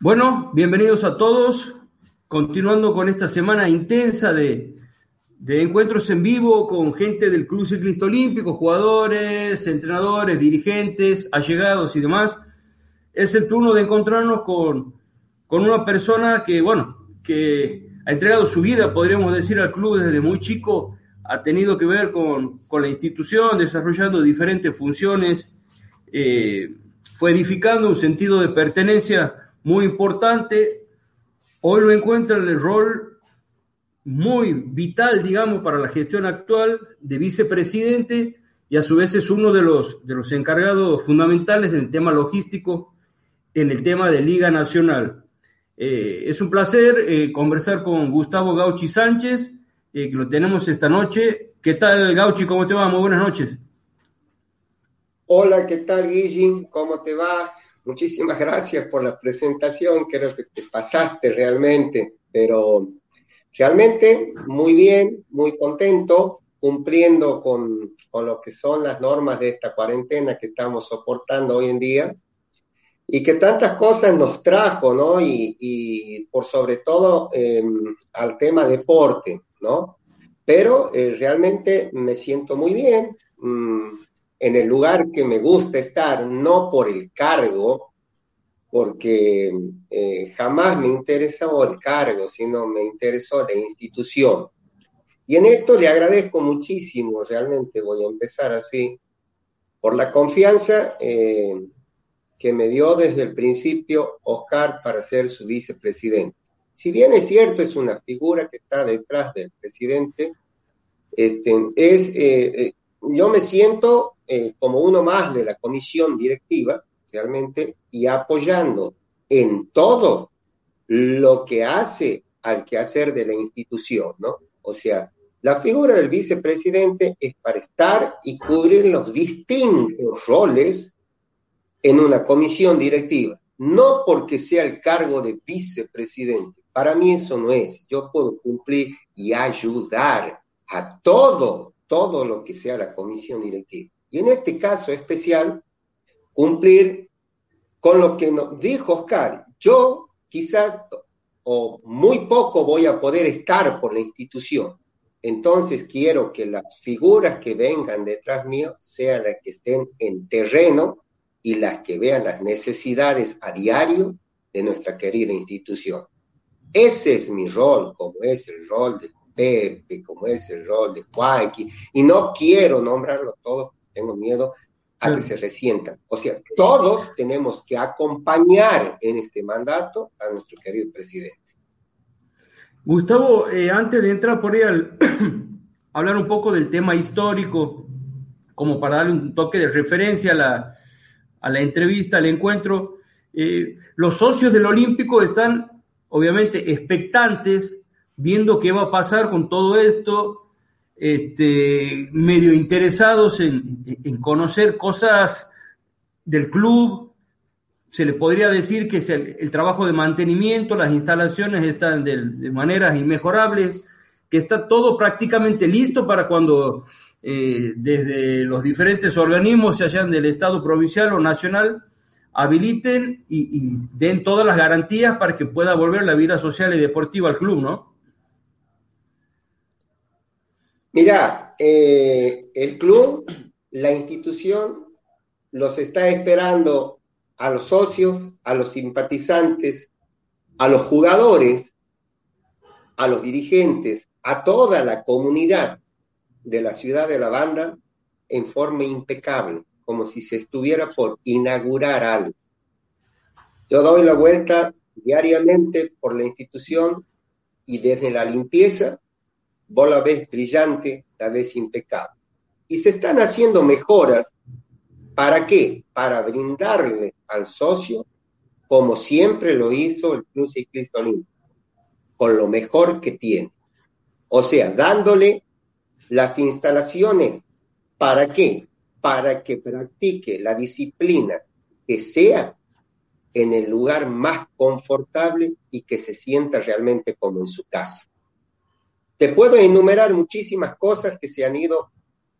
Bueno, bienvenidos a todos. Continuando con esta semana intensa de, encuentros en vivo con gente del Club Ciclista Olímpico, jugadores, entrenadores, dirigentes, allegados y demás. Es el turno de encontrarnos con, una persona que, bueno, que ha entregado su vida, podríamos decir, al club desde muy chico, ha tenido que ver con, la institución, desarrollando diferentes funciones, eh, fue edificando un sentido de pertenencia muy importante. Hoy lo encuentra en el rol muy vital, digamos, para la gestión actual de vicepresidente y a su vez es uno de los, de los encargados fundamentales del tema logístico en el tema de Liga Nacional. Eh, es un placer eh, conversar con Gustavo Gauchi Sánchez, eh, que lo tenemos esta noche. ¿Qué tal, Gauchi? ¿Cómo te va? Muy buenas noches. Hola, ¿qué tal, Guillín? ¿Cómo te va? Muchísimas gracias por la presentación, creo que te pasaste realmente, pero realmente muy bien, muy contento, cumpliendo con, con lo que son las normas de esta cuarentena que estamos soportando hoy en día y que tantas cosas nos trajo, ¿no? Y, por sobre todo em, al tema deporte, ¿no? Pero eh, realmente me siento muy bien. Mm, en el lugar que me gusta estar, no por el cargo, porque eh, jamás me interesó el cargo, sino me interesó la institución. Y en esto le agradezco muchísimo, realmente voy a empezar así, por la confianza eh, que me dio desde el principio Oscar para ser su vicepresidente. Si bien es cierto, es una figura que está detrás del presidente, este, es, eh, yo me siento eh, como uno más de la comisión directiva, realmente, y apoyando en todo lo que hace al quehacer de la institución, ¿no? O sea, la figura del vicepresidente es para estar y cubrir los distintos roles en una comisión directiva, no porque sea el cargo de vicepresidente. Para mí eso no es. Yo puedo cumplir y ayudar a todo, todo lo que sea la comisión directiva. Y en este caso especial, cumplir con lo que nos dijo Oscar. Yo quizás o muy poco voy a poder estar por la institución. Entonces quiero que las figuras que vengan detrás mío sean las que estén en terreno y las que vean las necesidades a diario de nuestra querida institución. Ese es mi rol, como es el rol de Pepe, como es el rol de Juanqui, y no quiero nombrarlo todo tengo miedo a que se resientan. O sea, todos tenemos que acompañar en este mandato a nuestro querido presidente. Gustavo, eh, antes de entrar por ahí al hablar un poco del tema histórico, como para darle un toque de referencia a la, a la entrevista, al encuentro, eh, los socios del Olímpico están obviamente expectantes, viendo qué va a pasar con todo esto, este, medio interesados en, conocer cosas del club. Se le podría decir que es el, trabajo de mantenimiento, las instalaciones están de, maneras inmejorables, que está todo prácticamente listo para cuando eh, desde los diferentes organismos, se sean del Estado provincial o nacional, habiliten y, y, den todas las garantías para que pueda volver la vida social y deportiva al club, ¿no? Mira, eh, el club, la institución, los está esperando a los socios, a los simpatizantes, a los jugadores, a los dirigentes, a toda la comunidad de la ciudad de la banda en forma impecable, como si se estuviera por inaugurar algo. Yo doy la vuelta diariamente por la institución y desde la limpieza vos la ves brillante, la ves impecable. Y se están haciendo mejoras. ¿Para qué? Para brindarle al socio, como siempre lo hizo el Club Ciclista Olímpico, con lo mejor que tiene. O sea, dándole las instalaciones. ¿Para qué? Para que practique la disciplina que sea en el lugar más confortable y que se sienta realmente como en su casa. Te puedo enumerar muchísimas cosas que se han ido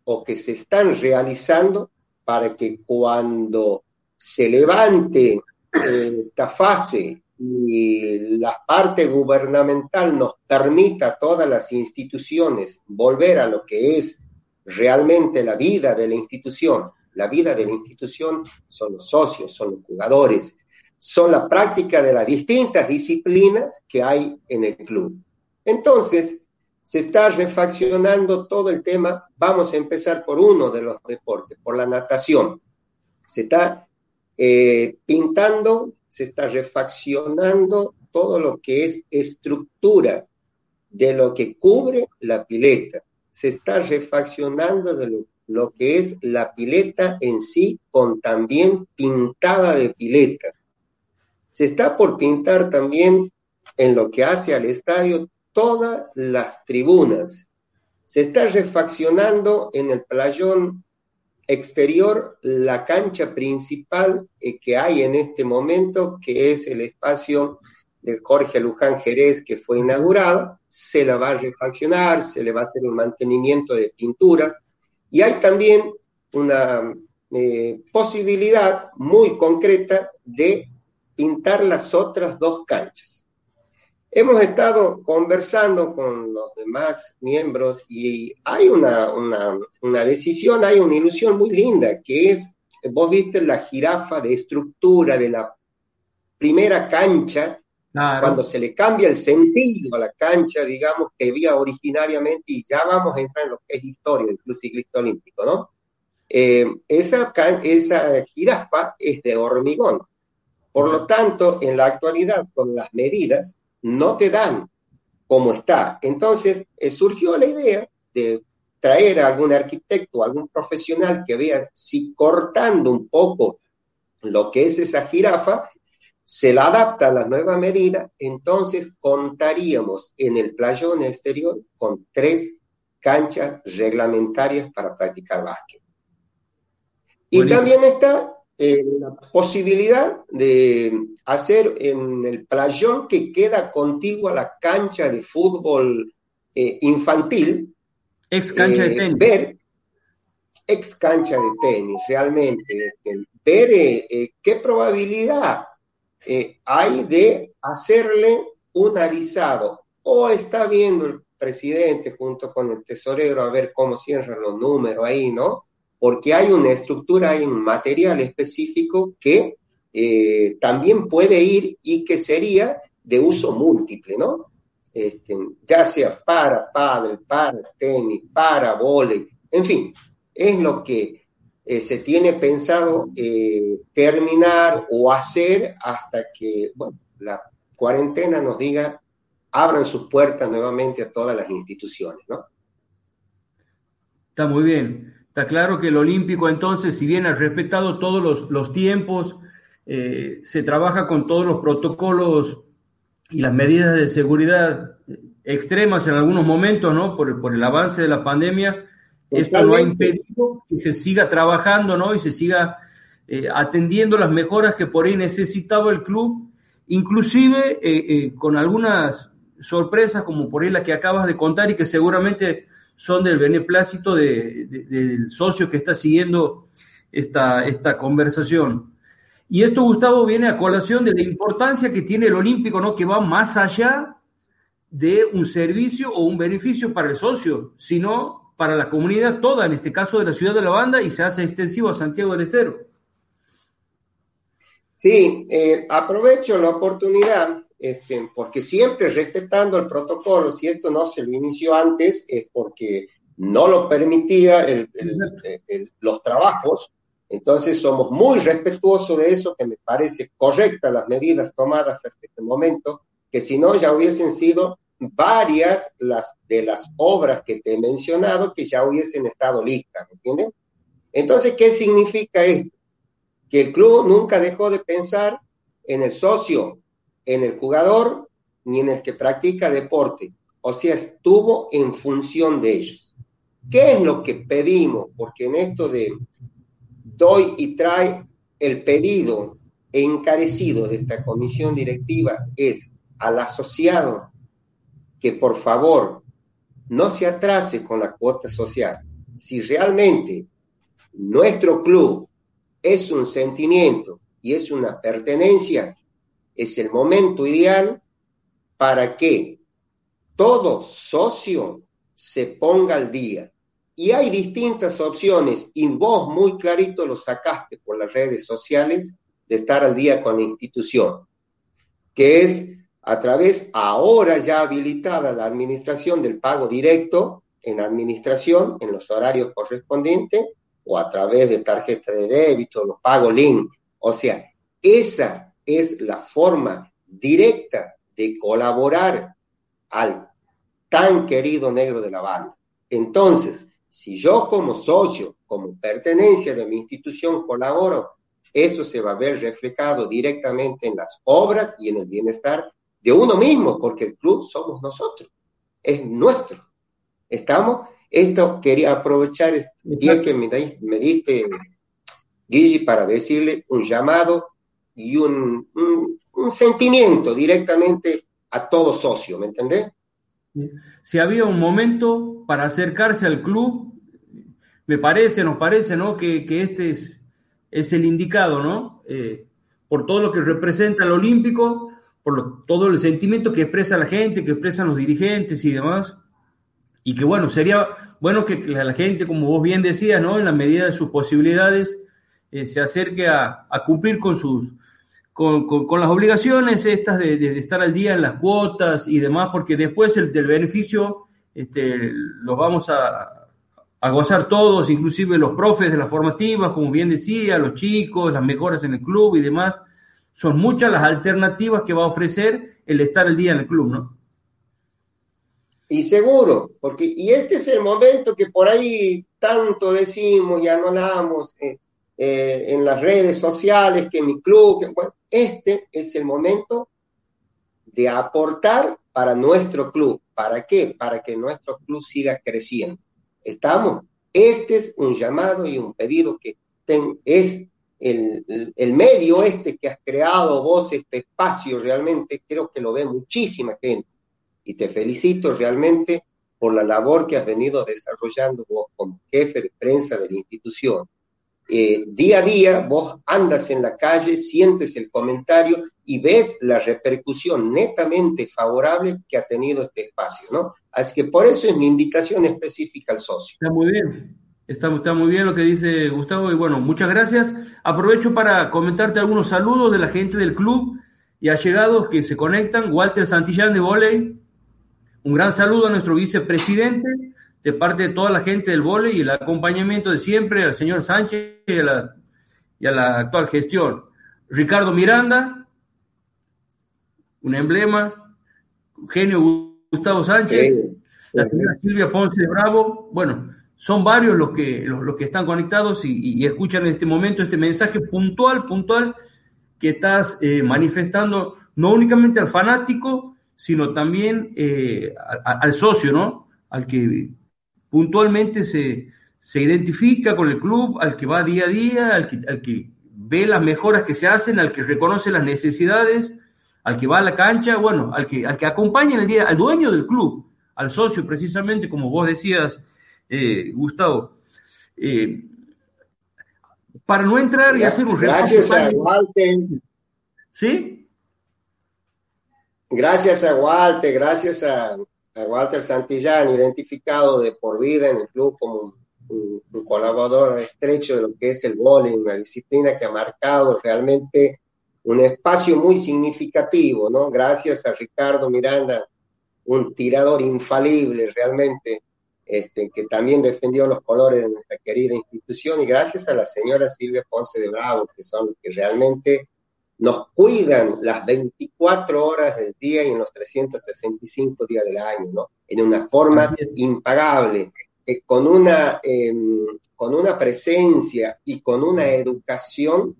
o que se están realizando para que cuando se levante eh, esta fase y la parte gubernamental nos permita a todas las instituciones volver a lo que es realmente la vida de la institución. La vida de la institución son los socios, son los jugadores, son la práctica de las distintas disciplinas que hay en el club. Entonces, se está refaccionando todo el tema. Vamos a empezar por uno de los deportes, por la natación. Se está eh, pintando, se está refaccionando todo lo que es estructura de lo que cubre la pileta. Se está refaccionando de lo, lo que es la pileta en sí, con también pintada de pileta. Se está por pintar también en lo que hace al estadio todas las tribunas. Se está refaccionando en el playón exterior la cancha principal eh, que hay en este momento, que es el espacio de Jorge Luján Jerez, que fue inaugurado. Se la va a refaccionar, se le va a hacer un mantenimiento de pintura. Y hay también una eh, posibilidad muy concreta de pintar las otras dos canchas. Hemos estado conversando con los demás miembros y hay una, una, decisión, hay una ilusión muy linda, que es, vos viste la jirafa de estructura de la primera cancha, cuando se le cambia el sentido a la cancha, digamos, que había originariamente, y ya vamos a entrar en lo que es historia del Club Ciclista Olímpico, ¿no? Eh, esa, esa jirafa es de hormigón. Por lo tanto, en la actualidad, con las medidas, no te dan como está. Entonces eh, surgió la idea de traer a algún arquitecto, algún profesional que vea si cortando un poco lo que es esa jirafa, se la adapta a la nueva medida, entonces contaríamos en el playón exterior con tres canchas reglamentarias para practicar básquet. Y también está eh, la posibilidad de hacer en el playón que queda contigo a la cancha de fútbol eh, infantil. Ex cancha de eh, tenis. Ver, ex cancha de tenis, realmente. Este, ver qué probabilidad hay de hacerle un alisado. O está viendo el presidente junto con el tesorero a ver cómo cierran los números ahí, ¿no? Porque hay una estructura, hay un material específico que eh, también puede ir y que sería de uso múltiple, ¿no? Este, ya sea para pádel, para tenis, para volei, en fin, es lo que eh, se tiene pensado eh, terminar o hacer hasta que la cuarentena nos diga abran sus puertas nuevamente a todas las instituciones, ¿no? Está muy bien. Está claro que el olímpico entonces, si bien ha respetado todos los, tiempos, eh, se trabaja con todos los protocolos y las medidas de seguridad extremas en algunos momentos, ¿no? Por, por el avance de la pandemia, esto no ha impedido que se siga trabajando, ¿no? Y se siga eh, atendiendo las mejoras que por ahí necesitaba el club, inclusive eh, con algunas sorpresas como por ahí la que acabas de contar y que seguramente son del beneplácito de, del socio que está siguiendo esta, esta conversación. Y esto, Gustavo, viene a colación de la importancia que tiene el olímpico, ¿no? Que va más allá de un servicio o un beneficio para el socio, sino para la comunidad toda, en este caso de la ciudad de La Banda, y se hace extensivo a Santiago del Estero. Sí, eh, aprovecho la oportunidad este, porque siempre respetando el protocolo, si esto no se lo inició antes, es porque no lo permitía los trabajos, entonces somos muy respetuosos de eso, que me parece correcta las medidas tomadas hasta este momento, que si no ya hubiesen sido varias las, de las obras que te he mencionado que ya hubiesen estado listas, ¿me entienden? Entonces, ¿qué significa esto? Que el club nunca dejó de pensar en el socio, en el jugador ni en el que practica deporte. O sea, estuvo en función de ellos. ¿Qué es lo que pedimos? Porque en esto de doy y trae el pedido encarecido de esta comisión directiva es al asociado que por favor no se atrase con la cuota social. Si realmente nuestro club es un sentimiento y es una pertenencia, es el momento ideal para que todo socio se ponga al día. Y hay distintas opciones, y vos muy clarito lo sacaste por las redes sociales, de estar al día con la institución, que es a través, ahora ya habilitada la administración del pago directo en administración, en los horarios correspondientes, o a través de tarjeta de débito, los pagos link. O sea, esa es la forma directa de colaborar al tan querido negro de la banda. Entonces, si yo como socio, como pertenencia de mi institución colaboro, eso se va a ver reflejado directamente en las obras y en el bienestar de uno mismo, porque el club somos nosotros, es nuestro. ¿Estamos? Esto quería aprovechar el día que me, me diste, Guille, para decirle un llamado y un, un, sentimiento directamente a todo socio, ¿me entendés? Si había un momento para acercarse al club, me parece, nos parece, ¿no? Que, que este es, es, el indicado, ¿no? Eh, por todo lo que representa el Olímpico, por todo el sentimiento que expresa la gente, que expresan los dirigentes y demás y que bueno, sería bueno que la gente, como vos bien decías, ¿no? En la medida de sus posibilidades, eh, se acerque a, cumplir con sus con, las obligaciones estas de, estar al día en las cuotas y demás, porque después el del beneficio este, los vamos a, gozar todos, inclusive los profes de las formativas, como bien decía, los chicos, las mejoras en el club y demás. Son muchas las alternativas que va a ofrecer el estar al día en el club, ¿no? Y seguro, porque y este es el momento que por ahí tanto decimos y anonamos eh, eh, en las redes sociales, que mi club, que, bueno, este es el momento de aportar para nuestro club. ¿Para qué? Para que nuestro club siga creciendo. ¿Estamos? Este es un llamado y un pedido que es el, el, medio este que has creado vos, este espacio realmente, creo que lo ve muchísima gente y te felicito realmente por la labor que has venido desarrollando vos como jefe de prensa de la institución. Eh, día a día vos andas en la calle, sientes el comentario y ves la repercusión netamente favorable que ha tenido este espacio, ¿no? Así que por eso es mi invitación específica al socio. Está muy bien, está, está muy bien lo que dice Gustavo y bueno, muchas gracias. Aprovecho para comentarte algunos saludos de la gente del club y allegados que se conectan. Walter Santillán de Voley, un gran saludo a nuestro vicepresidente de parte de toda la gente del vole y el acompañamiento de siempre al señor Sánchez y a la, actual gestión. Ricardo Miranda, un emblema, Eugenio Gustavo Sánchez, la señora Silvia Ponce de Bravo, bueno, son varios los que, los, que están conectados y, escuchan en este momento este mensaje puntual, puntual, que estás eh, manifestando no únicamente al fanático, sino también eh, al socio, ¿no? Al que puntualmente se, se, identifica con el club, al que va día a día, al que, al que ve las mejoras que se hacen, al que reconoce las necesidades, al que va a la cancha, bueno, al que, al que acompaña en el día, al dueño del club, al socio, precisamente, como vos decías, eh, Gustavo. Eh, para no entrar y hacer un Gracias a Walter. ¿Sí? gracias a Walter, gracias a, Walter Santillán, identificado de por vida en el club como un, colaborador estrecho de lo que es el bowling, una disciplina que ha marcado realmente un espacio muy significativo, ¿no? Gracias a Ricardo Miranda, un tirador infalible realmente, este, que también defendió los colores de nuestra querida institución, y gracias a la señora Silvia Ponce de Bravo, que son los que realmente nos cuidan las 24 horas del día y en los 365 días del año, ¿no? En una forma impagable, eh, con, una, em, con una presencia y con una educación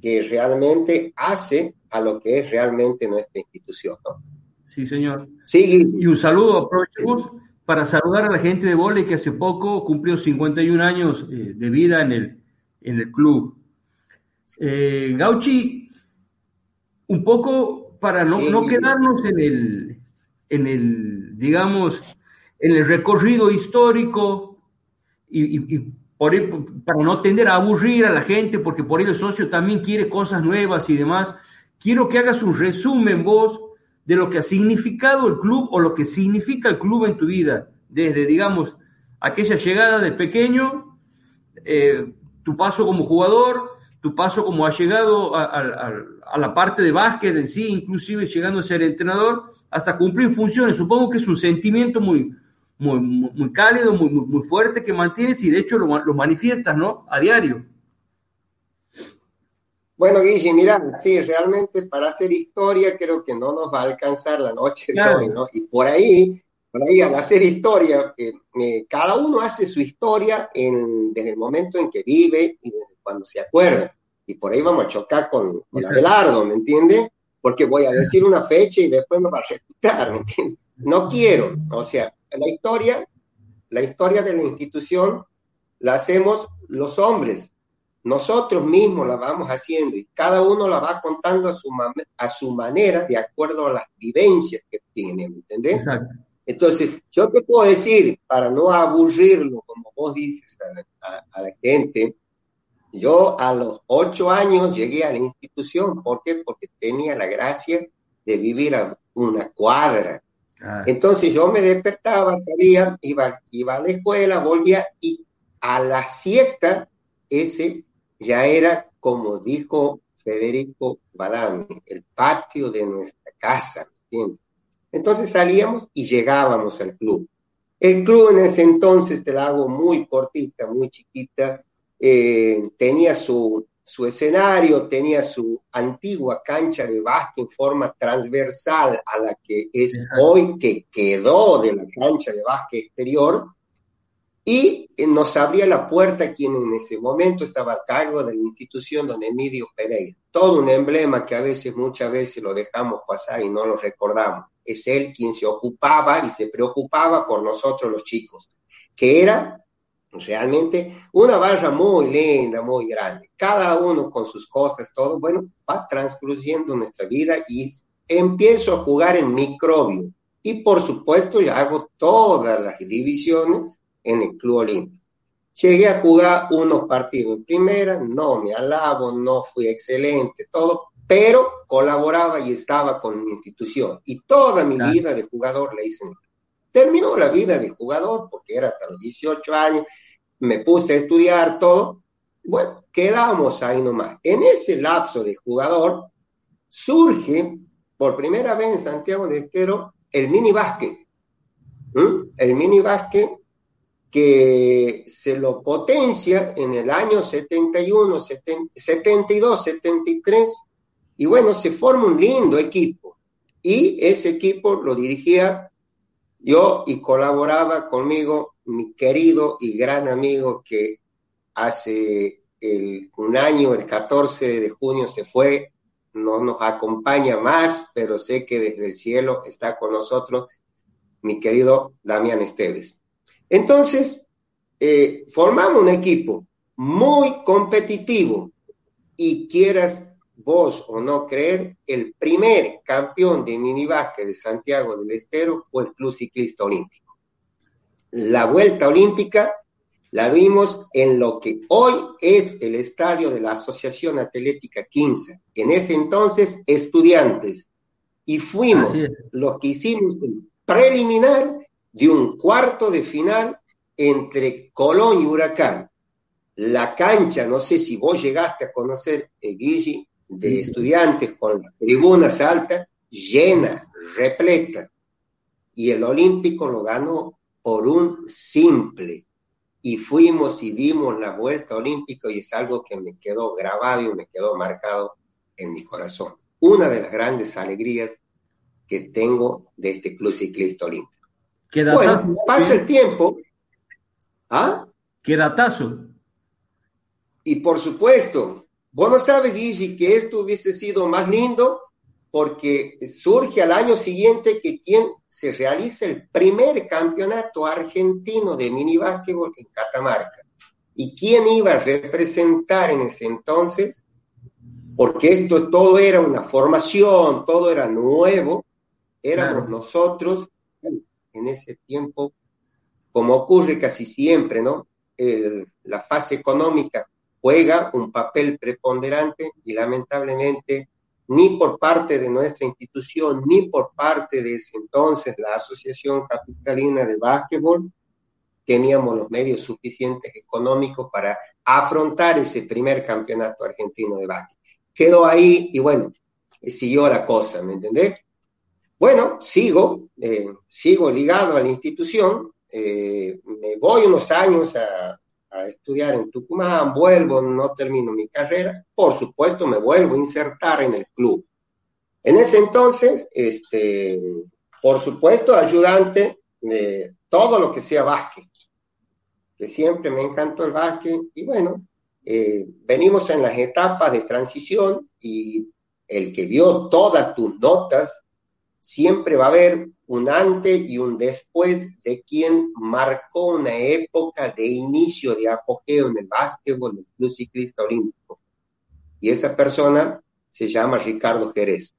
que realmente hace a lo que es realmente nuestra institución, ¿no? Sí, señor. Y un saludo, aprovechemos para saludar a la gente de Vole que hace poco cumplió 51 años eh, de vida en el, en el club. Eh, Gauchi, un poco para no, no quedarnos en el, en el, digamos, en el recorrido histórico y, para no tender a aburrir a la gente, porque por ahí el socio también quiere cosas nuevas y demás, quiero que hagas un resumen vos de lo que ha significado el club o lo que significa el club en tu vida, desde, digamos, aquella llegada de pequeño, eh, tu paso como jugador, tu paso como ha llegado a, la parte de básquet en sí, inclusive llegando a ser entrenador, hasta cumplir funciones. Supongo que es un sentimiento muy, muy, muy cálido, muy, muy, fuerte que mantienes y de hecho lo, lo manifiestas, ¿no? A diario. Bueno, Guille, mira, sí, realmente para hacer historia creo que no nos va a alcanzar la noche de hoy, ¿no? Y por ahí, por ahí al hacer historia, eh, eh, cada uno hace su historia en, desde el momento en que vive y cuando se acuerda y por ahí vamos a chocar con, con Abelardo, ¿me entiende? Porque voy a decir una fecha y después me va a ejecutar, ¿me entiende? No quiero, o sea, la historia, la historia de la institución la hacemos los hombres, nosotros mismos la vamos haciendo y cada uno la va contando a su, a su manera, de acuerdo a las vivencias que tiene, ¿me entendés? Entonces, yo te puedo decir, para no aburrirlo, como vos dices a la gente, yo a los ocho años llegué a la institución. ¿Por qué? Porque tenía la gracia de vivir a una cuadra. Ah. Entonces yo me despertaba, salía, iba, iba a la escuela, volvía y a la siesta ese ya era, como dijo Federico Badami, el patio de nuestra casa. Entonces salíamos y llegábamos al club. El club en ese entonces, te la hago muy cortita, muy chiquita, eh, tenía su, su escenario, tenía su antigua cancha de básquet en forma transversal a la que es hoy, que quedó de la cancha de básquet exterior, y eh, nos abría la puerta quien en ese momento estaba a cargo de la institución, don Emilio Pereira. Todo un emblema que a veces, muchas veces lo dejamos pasar y no lo recordamos. Es él quien se ocupaba y se preocupaba por nosotros los chicos, que era realmente una barra muy linda, muy grande. Cada uno con sus cosas, todo, bueno, va transcurriendo nuestra vida y empiezo a jugar en microbio. Y por supuesto, ya hago todas las divisiones en el Club Olímpico. Llegué a jugar unos partidos en primera, no me alabo, no fui excelente, todo, pero colaboraba y estaba con mi institución. Y toda mi vida de jugador la hice. Terminó la vida de jugador porque era hasta los 18 años, me puse a estudiar todo. Bueno, quedamos ahí nomás. En ese lapso de jugador surge por primera vez en Santiago de Estero el mini básquet. El mini básquet que se lo potencia en el año 71, 72, 73, y bueno, se forma un lindo equipo. Y ese equipo lo dirigía yo y colaboraba conmigo mi querido y gran amigo que hace un año, el 14 de junio, se fue, no nos acompaña más, pero sé que desde el cielo está con nosotros mi querido Damián Esteves. Entonces, eh, formamos un equipo muy competitivo y quieras vos o no creer, el primer campeón de minibásquet de Santiago del Estero fue el Club Ciclista Olímpico la vuelta olímpica la dimos en lo que hoy es el estadio de la Asociación Atlética 15. En ese entonces, estudiantes. Y fuimos los que hicimos un preliminar de un cuarto de final entre Colón y Huracán. La cancha, no sé si vos llegaste a conocer, eh, Guille, de estudiantes con las tribunas altas, llena, repleta. Y el Olímpico lo ganó por un simple. Y fuimos y dimos la vuelta olímpica y es algo que me quedó grabado y me quedó marcado en mi corazón. Una de las grandes alegrías que tengo de este Club Ciclista Olímpico. bueno, pasa el tiempo. ¿Ah? Qué datazo. Y por supuesto, vos no sabes, Gigi, que esto hubiese sido más lindo porque surge al año siguiente que quien se realiza el primer campeonato argentino de mini básquetbol en Catamarca. ¿Y quién iba a representar en ese entonces? Porque esto todo era una formación, todo era nuevo, éramos nosotros en ese tiempo, como ocurre casi siempre, ¿no? la fase económica juega un papel preponderante y lamentablemente ni por parte de nuestra institución, ni por parte de ese entonces la Asociación Capitalina de Básquetbol, teníamos los medios suficientes económicos para afrontar ese primer campeonato argentino de básquet. Quedó ahí y bueno, siguió la cosa, ¿me entendés? Bueno, sigo, eh, sigo ligado a la institución, eh, me voy unos años a, a, estudiar en Tucumán, vuelvo, no termino mi carrera, por supuesto me vuelvo a insertar en el club. En ese entonces, este, por supuesto, ayudante de todo lo que sea básquet, que siempre me encantó el básquet, y bueno, eh, venimos en las etapas de transición y el que vio todas tus notas, siempre va a haber un antes y un después de quien marcó una época de inicio de apogeo en el básquetbol Club Ciclista Olímpico. Y esa persona se llama Ricardo Jerez.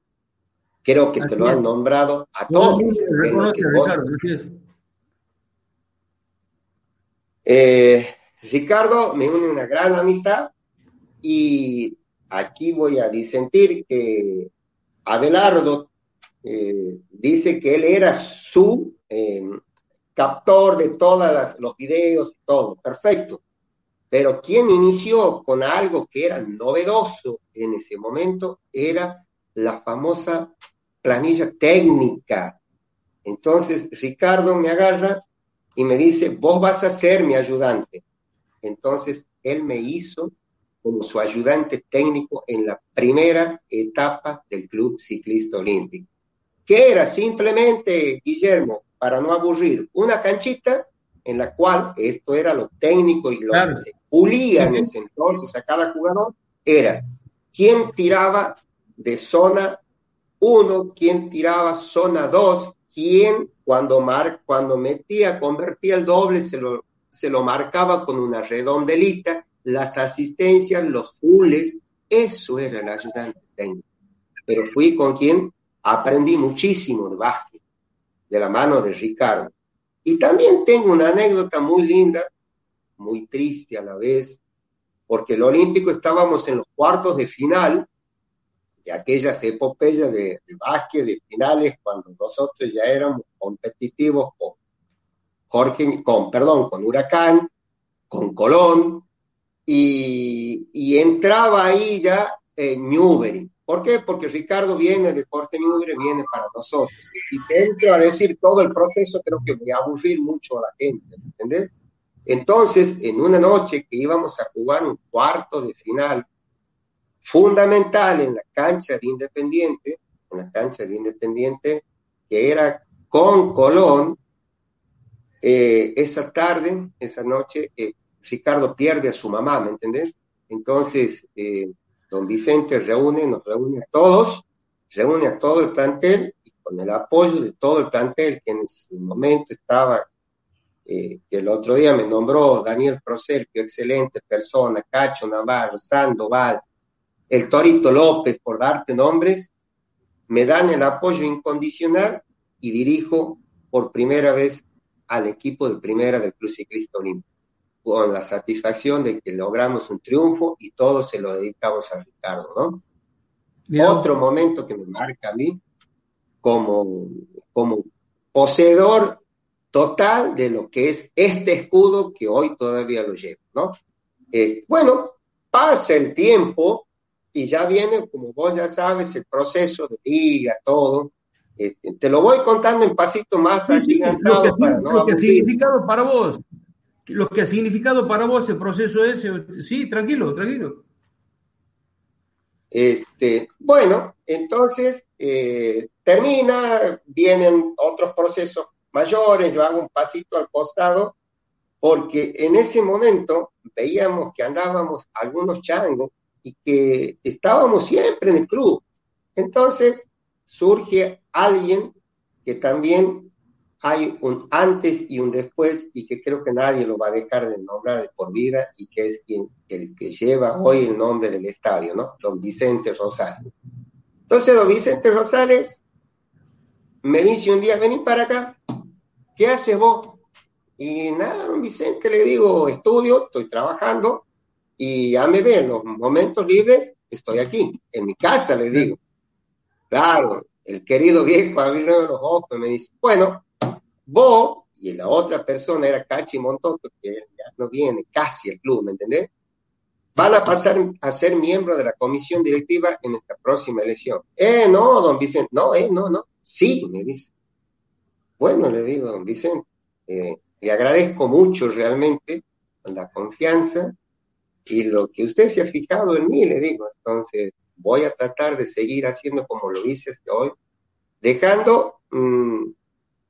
Creo que te lo han nombrado a todos. Eh, Ricardo me une una gran amistad y aquí voy a disentir que Abelardo eh, dice que él era su eh, captor de todos los videos, todo, perfecto. Pero quien inició con algo que era novedoso en ese momento era la famosa planilla técnica. Entonces Ricardo me agarra y me dice, vos vas a ser mi ayudante. Entonces él me hizo como su ayudante técnico en la primera etapa del Club Ciclista Olímpico, que era simplemente, Guillermo, para no aburrir, una canchita en la cual esto era lo técnico y lo que se pulía en ese entonces a cada jugador, era quién tiraba de zona 1, quién tiraba zona 2, quién cuando, mar, cuando metía, convertía el doble, se lo, se lo marcaba con una redondelita, las asistencias, los fulles, eso era el ayudante técnico. Pero fui con quien aprendí muchísimo de básquet, de la mano de Ricardo. Y también tengo una anécdota muy linda, muy triste a la vez, porque el Olímpico estábamos en los cuartos de final de aquellas epopeyas de, de básquet, de finales, cuando nosotros ya éramos competitivos con Jorge, con, perdón, con Huracán, con Colón, y, entraba ahí ya eh, Newbery. ¿Por qué? Porque Ricardo viene de Jorge Newbery, viene para nosotros. Si te entro a decir todo el proceso, creo que voy a aburrir mucho a la gente, ¿entendés? Entonces, en una noche que íbamos a jugar un cuarto de final fundamental en la cancha de Independiente, en la cancha de Independiente, que era con Colón, eh, esa tarde, esa noche, eh, Ricardo pierde a su mamá, ¿me entendés? Entonces, eh, don Vicente reúne, nos reúne a todos, reúne a todo el plantel y con el apoyo de todo el plantel que en ese momento estaba, que el otro día me nombró Daniel Proserpio, excelente persona, Cacho Navarro, Sandoval, el Torito López, por darte nombres, me dan el apoyo incondicional y dirijo por primera vez al equipo de primera del Club Ciclista Olímpico, con la satisfacción de que logramos un triunfo y todo se lo dedicamos a Ricardo, ¿no? Otro momento que me marca a mí como, como poseedor total de lo que es este escudo que hoy todavía lo llevo, ¿no? Eh, bueno, pasa el tiempo, y ya viene, como vos ya sabes, el proceso de liga, todo. Este, te lo voy contando en pasito más sí, para no Lo que significado para vos, lo que ha significado para vos el proceso ese, sí, tranquilo, tranquilo. Este, bueno, entonces eh, termina, vienen otros procesos mayores, yo hago un pasito al costado, porque en ese momento veíamos que andábamos algunos changos y que estábamos siempre en el club. Entonces surge alguien que también hay un antes y un después y que creo que nadie lo va a dejar de nombrar por vida y que es quien, el que lleva hoy el nombre del estadio, ¿no? Don Vicente Rosales. Entonces, don Vicente Rosales me dice un día, vení para acá, ¿qué haces vos? Y nada, don Vicente, le digo, estudio, estoy trabajando y ya me ven, los momentos libres estoy aquí, en mi casa, le digo. Claro, el querido viejo abrió los ojos y me dice, bueno, vos y la otra persona era Cachi Montoto, que ya no viene casi al club, ¿me entendés? Van a pasar a ser miembro de la comisión directiva en esta próxima elección. Eh, no, don Vicente, no, eh, no, no, sí, me dice. Bueno, le digo, don Vicente, eh, le agradezco mucho realmente la confianza y lo que usted se ha fijado en mí, le digo, entonces voy a tratar de seguir haciendo como lo hice hasta hoy, dejando, mm,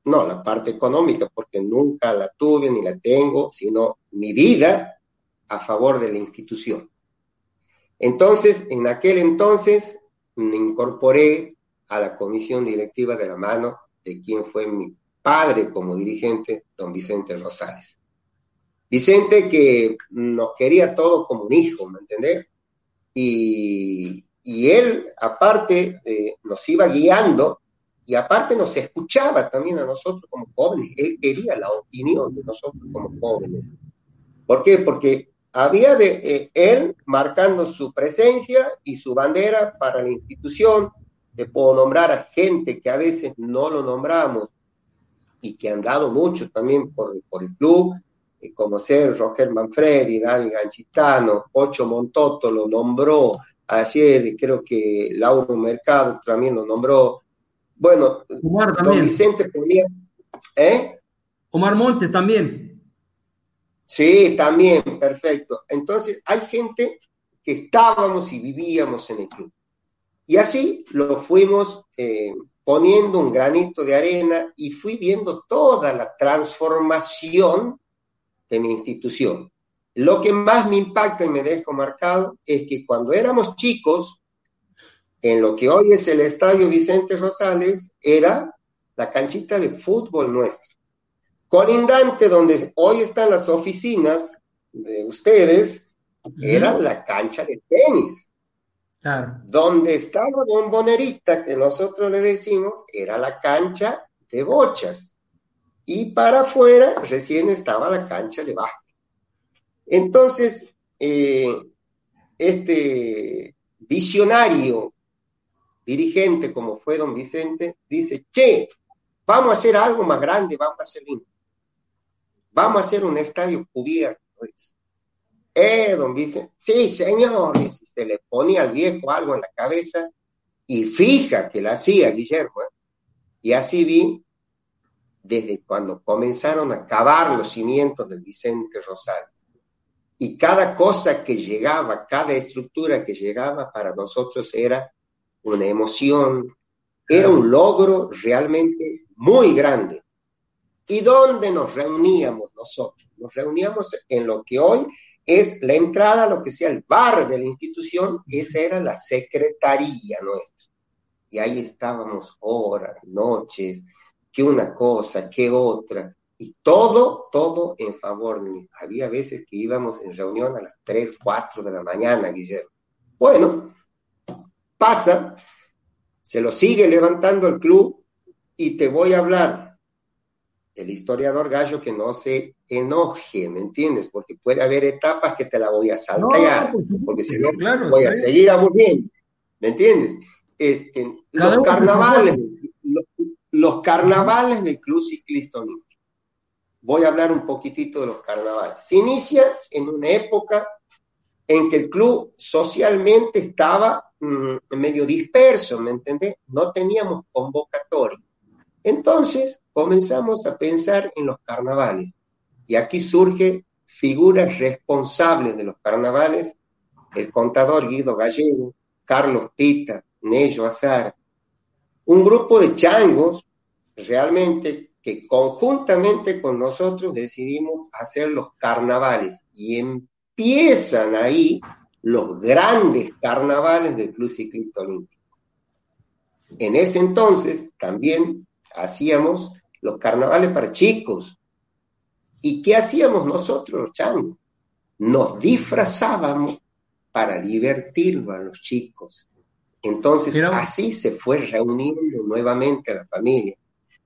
no la parte económica, porque nunca la tuve ni la tengo, sino mi vida a favor de la institución. Entonces, en aquel entonces, me incorporé a la comisión directiva de la mano de quien fue mi padre como dirigente, don Vicente Rosales. Vicente que nos quería todo como un hijo, ¿me entendés? Y, él, aparte, nos iba guiando y aparte nos escuchaba también a nosotros como jóvenes. Él quería la opinión de nosotros como jóvenes. ¿Por qué? Porque había de eh, él marcando su presencia y su bandera para la institución. Te puedo nombrar a gente que a veces no lo nombramos y que han dado mucho también por, por el club, eh, como ser Roger Manfredi, Dani Ganchitano, Ocho Montoto lo nombró ayer, creo que Lauro Mercado también lo nombró. Bueno, don Vicente ponía... ¿Eh? Omar Montes también. Sí, también, perfecto. Entonces, hay gente que estábamos y vivíamos en el club. Y así lo fuimos eh, poniendo un granito de arena y fui viendo toda la transformación de mi institución. Lo que más me impacta y me dejo marcado es que cuando éramos chicos, en lo que hoy es el Estadio Vicente Rosales, era la canchita de fútbol nuestro. Colindante, donde hoy están las oficinas de ustedes, era la cancha de tenis. Donde estaba Bombonerita, que nosotros le decimos, era la cancha de bochas y para afuera recién estaba la cancha de básquet. Entonces, eh, este visionario dirigente como fue don Vicente, dice, che, vamos a hacer algo más grande, vamos a hacer Vamos a hacer un estadio cubierto. Eh, don Vicente, sí, señor, se le ponía al viejo algo en la cabeza y fija que la hacía Guillermo. ¿eh? Y así vi desde cuando comenzaron a cavar los cimientos del Vicente Rosales. Y cada cosa que llegaba, cada estructura que llegaba para nosotros era una emoción, era un logro realmente muy grande. ¿Y dónde nos reuníamos nosotros? Nos reuníamos en lo que hoy es la entrada a lo que sea el bar de la institución, esa era la secretaría nuestra. Y ahí estábamos horas, noches, que una cosa, que otra, y todo, todo en favor. Había veces que íbamos en reunión a las 3, 4 de la mañana, Guillermo. Bueno, pasa, se lo sigue levantando el club y te voy a hablar. El historiador Gallo que no se enoje, ¿me entiendes? Porque puede haber etapas que te la voy a saltar, porque si no voy a seguir aburriendo, ¿me entiendes? Este, los carnavales, los carnavales del Club Ciclista Olímpico. Voy a hablar un poquitito de los carnavales. Se inicia en una época en que el club socialmente estaba mm, medio disperso, ¿me entendés? No teníamos convocatoria. Entonces comenzamos a pensar en los carnavales. Y aquí surge figuras responsables de los carnavales, el contador Guido Gallego, Carlos Pita, Nello Azar, un grupo de changos realmente que conjuntamente con nosotros decidimos hacer los carnavales y empiezan ahí los grandes carnavales del Club Ciclista Olímpico. En ese entonces también hacíamos los carnavales para chicos. ¿Y qué hacíamos nosotros, los changos? Nos disfrazábamos para divertirnos a los chicos. Entonces, así se fue reuniendo nuevamente a la familia.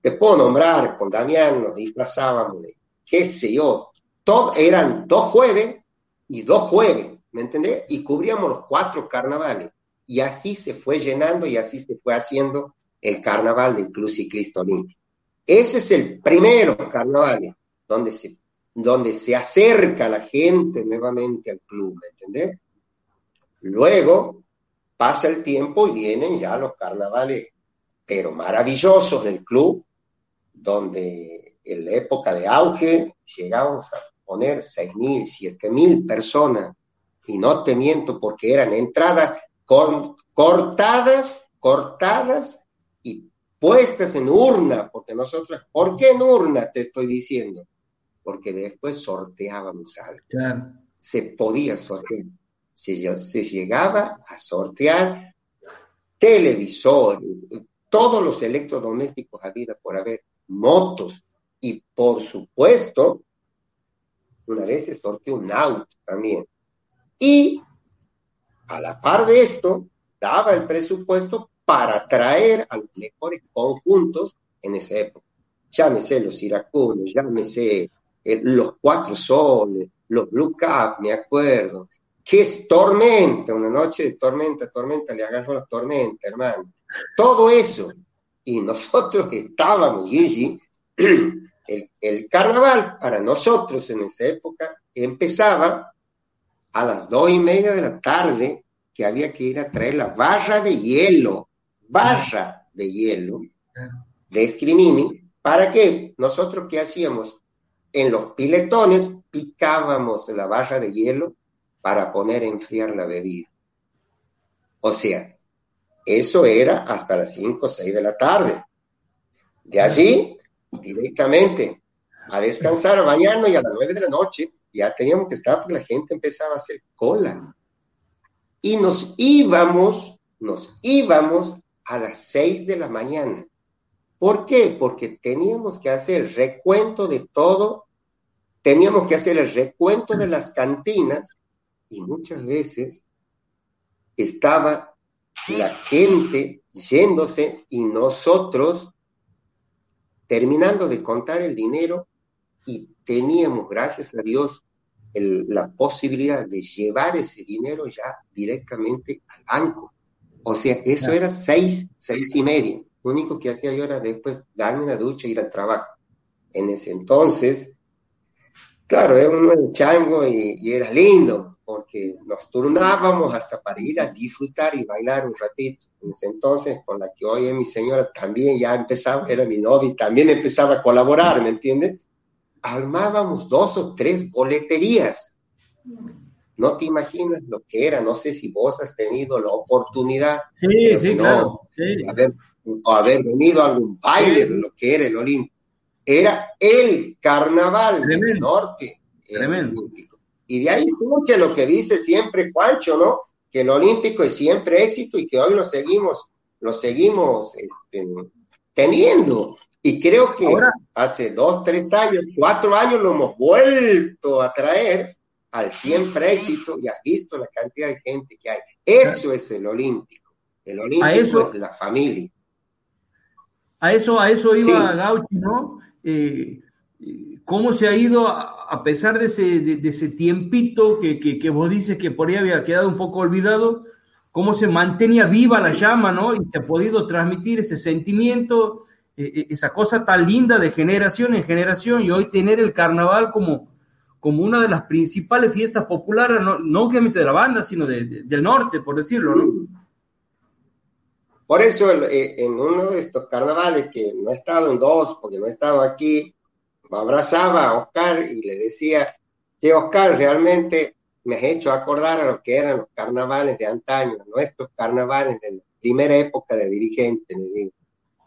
Te puedo nombrar, con Damián nos disfrazábamos de qué sé yo, todo, eran dos jueves y dos jueves, ¿me entendés? Y cubríamos los cuatro carnavales. Y así se fue llenando y así se fue haciendo el carnaval del Club Ciclista Olímpico. Ese es el primero carnaval donde se, donde se acerca la gente nuevamente al club, ¿me entendés? Luego pasa el tiempo y vienen ya los carnavales, pero maravillosos del club, donde en la época de auge llegábamos a poner 6.000, 7.000 personas, y no te miento porque eran entradas cortadas, cortadas y puestas en urna, porque nosotros, ¿por qué en urna te estoy diciendo? Porque después sorteábamos algo. Se podía sortear. Se, se llegaba a sortear televisores, todos los electrodomésticos habidos por haber, motos y por supuesto, una vez se sorteó un auto también. Y a la par de esto, daba el presupuesto para traer a los mejores conjuntos en esa época. Llámese los iracundos, llámese eh, los cuatro soles, los blue cap, me acuerdo. ¿Qué es tormenta? Una noche de tormenta, tormenta, le agarro la tormenta, hermano. Todo eso. Y nosotros estábamos, Gigi, el carnaval para nosotros en esa época empezaba a las dos y media de la tarde que había que ir a traer la barra de hielo, barra de hielo de Escrimini. ¿Para qué? Nosotros, ¿qué hacíamos? En los piletones picábamos la barra de hielo para poner a enfriar la bebida. O sea, eso era hasta las 5 o 6 de la tarde. De allí, directamente, a descansar, a bañarnos y a las 9 de la noche ya teníamos que estar porque la gente empezaba a hacer cola. Y nos íbamos, nos íbamos a las 6 de la mañana. ¿Por qué? Porque teníamos que hacer el recuento de todo, teníamos que hacer el recuento de las cantinas y muchas veces estaba la gente yéndose y nosotros terminando de contar el dinero y teníamos, gracias a Dios, la posibilidad de llevar ese dinero ya directamente al banco. O sea, eso era seis, seis y media. Lo único que hacía yo era después darme una ducha e ir al trabajo. En ese entonces, claro, era un chango y, y era lindo, porque nos turnábamos hasta para ir a disfrutar y bailar un ratito. En ese entonces, con la que hoy es mi señora, también ya empezaba, era mi novia, también empezaba a colaborar, ¿me entiendes? Armábamos dos o tres boleterías. No te imaginas lo que era, no sé si vos has tenido la oportunidad sí, sí, claro, sí. Haber, o haber venido a algún baile de lo que era el Olímpico. Era el carnaval del norte. Olímpico. Y de ahí surge lo que dice siempre Juancho, ¿no? Que el Olímpico es siempre éxito y que hoy lo seguimos, lo seguimos este, teniendo. Y creo que hace dos, tres años, cuatro años lo hemos vuelto a traer al siempre éxito y has visto la cantidad de gente que hay. Eso es el olímpico. El olímpico es la familia. A eso, a eso iba Gauchi, ¿no? Eh, ¿Cómo se ha ido, a, pesar de ese, de, ese tiempito que, que, que, vos dices que por ahí había quedado un poco olvidado, cómo se mantenía viva la llama, ¿no? Y se ha podido transmitir ese sentimiento, esa cosa tan linda de generación en generación y hoy tener el carnaval como, como una de las principales fiestas populares, no, no obviamente de la banda, sino del norte, por decirlo, ¿no? Por eso eh, en uno de estos carnavales, que no he estado en dos, porque no he estado aquí, me abrazaba a Oscar y le decía, que Oscar, realmente me has hecho acordar a lo que eran los carnavales de antaño, nuestros carnavales de la primera época de dirigente, le digo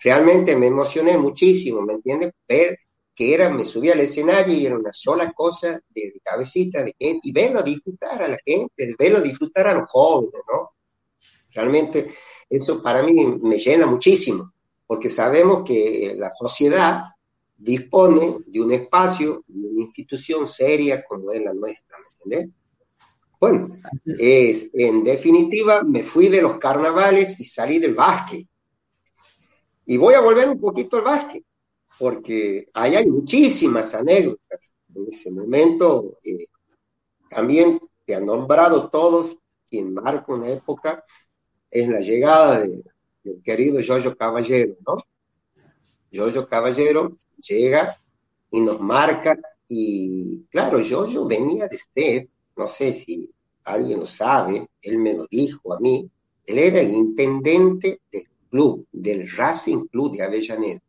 realmente me emocioné muchísimo, ¿me entiendes? Ver que era, me subía al escenario y era una sola cosa de, cabecita de gente, y verlo disfrutar a la gente, verlo disfrutar a los jóvenes, ¿no? Realmente eso para mí me llena muchísimo, porque sabemos que la sociedad dispone de un espacio, de una institución seria como es la nuestra, ¿me entiendes? Bueno, es, en definitiva, me fui de los carnavales y salí del básquet. Y voy a volver un poquito al básquet. porque ahí hay muchísimas anécdotas. En ese momento eh, también te han nombrado todos quien marca una época es la llegada de, del querido Jojo Caballero, ¿no? Jojo Caballero llega y nos marca y claro, Jojo venía de no sé si alguien lo sabe, él me lo dijo a mí, él era el intendente del club, del Racing Club de Avellaneda.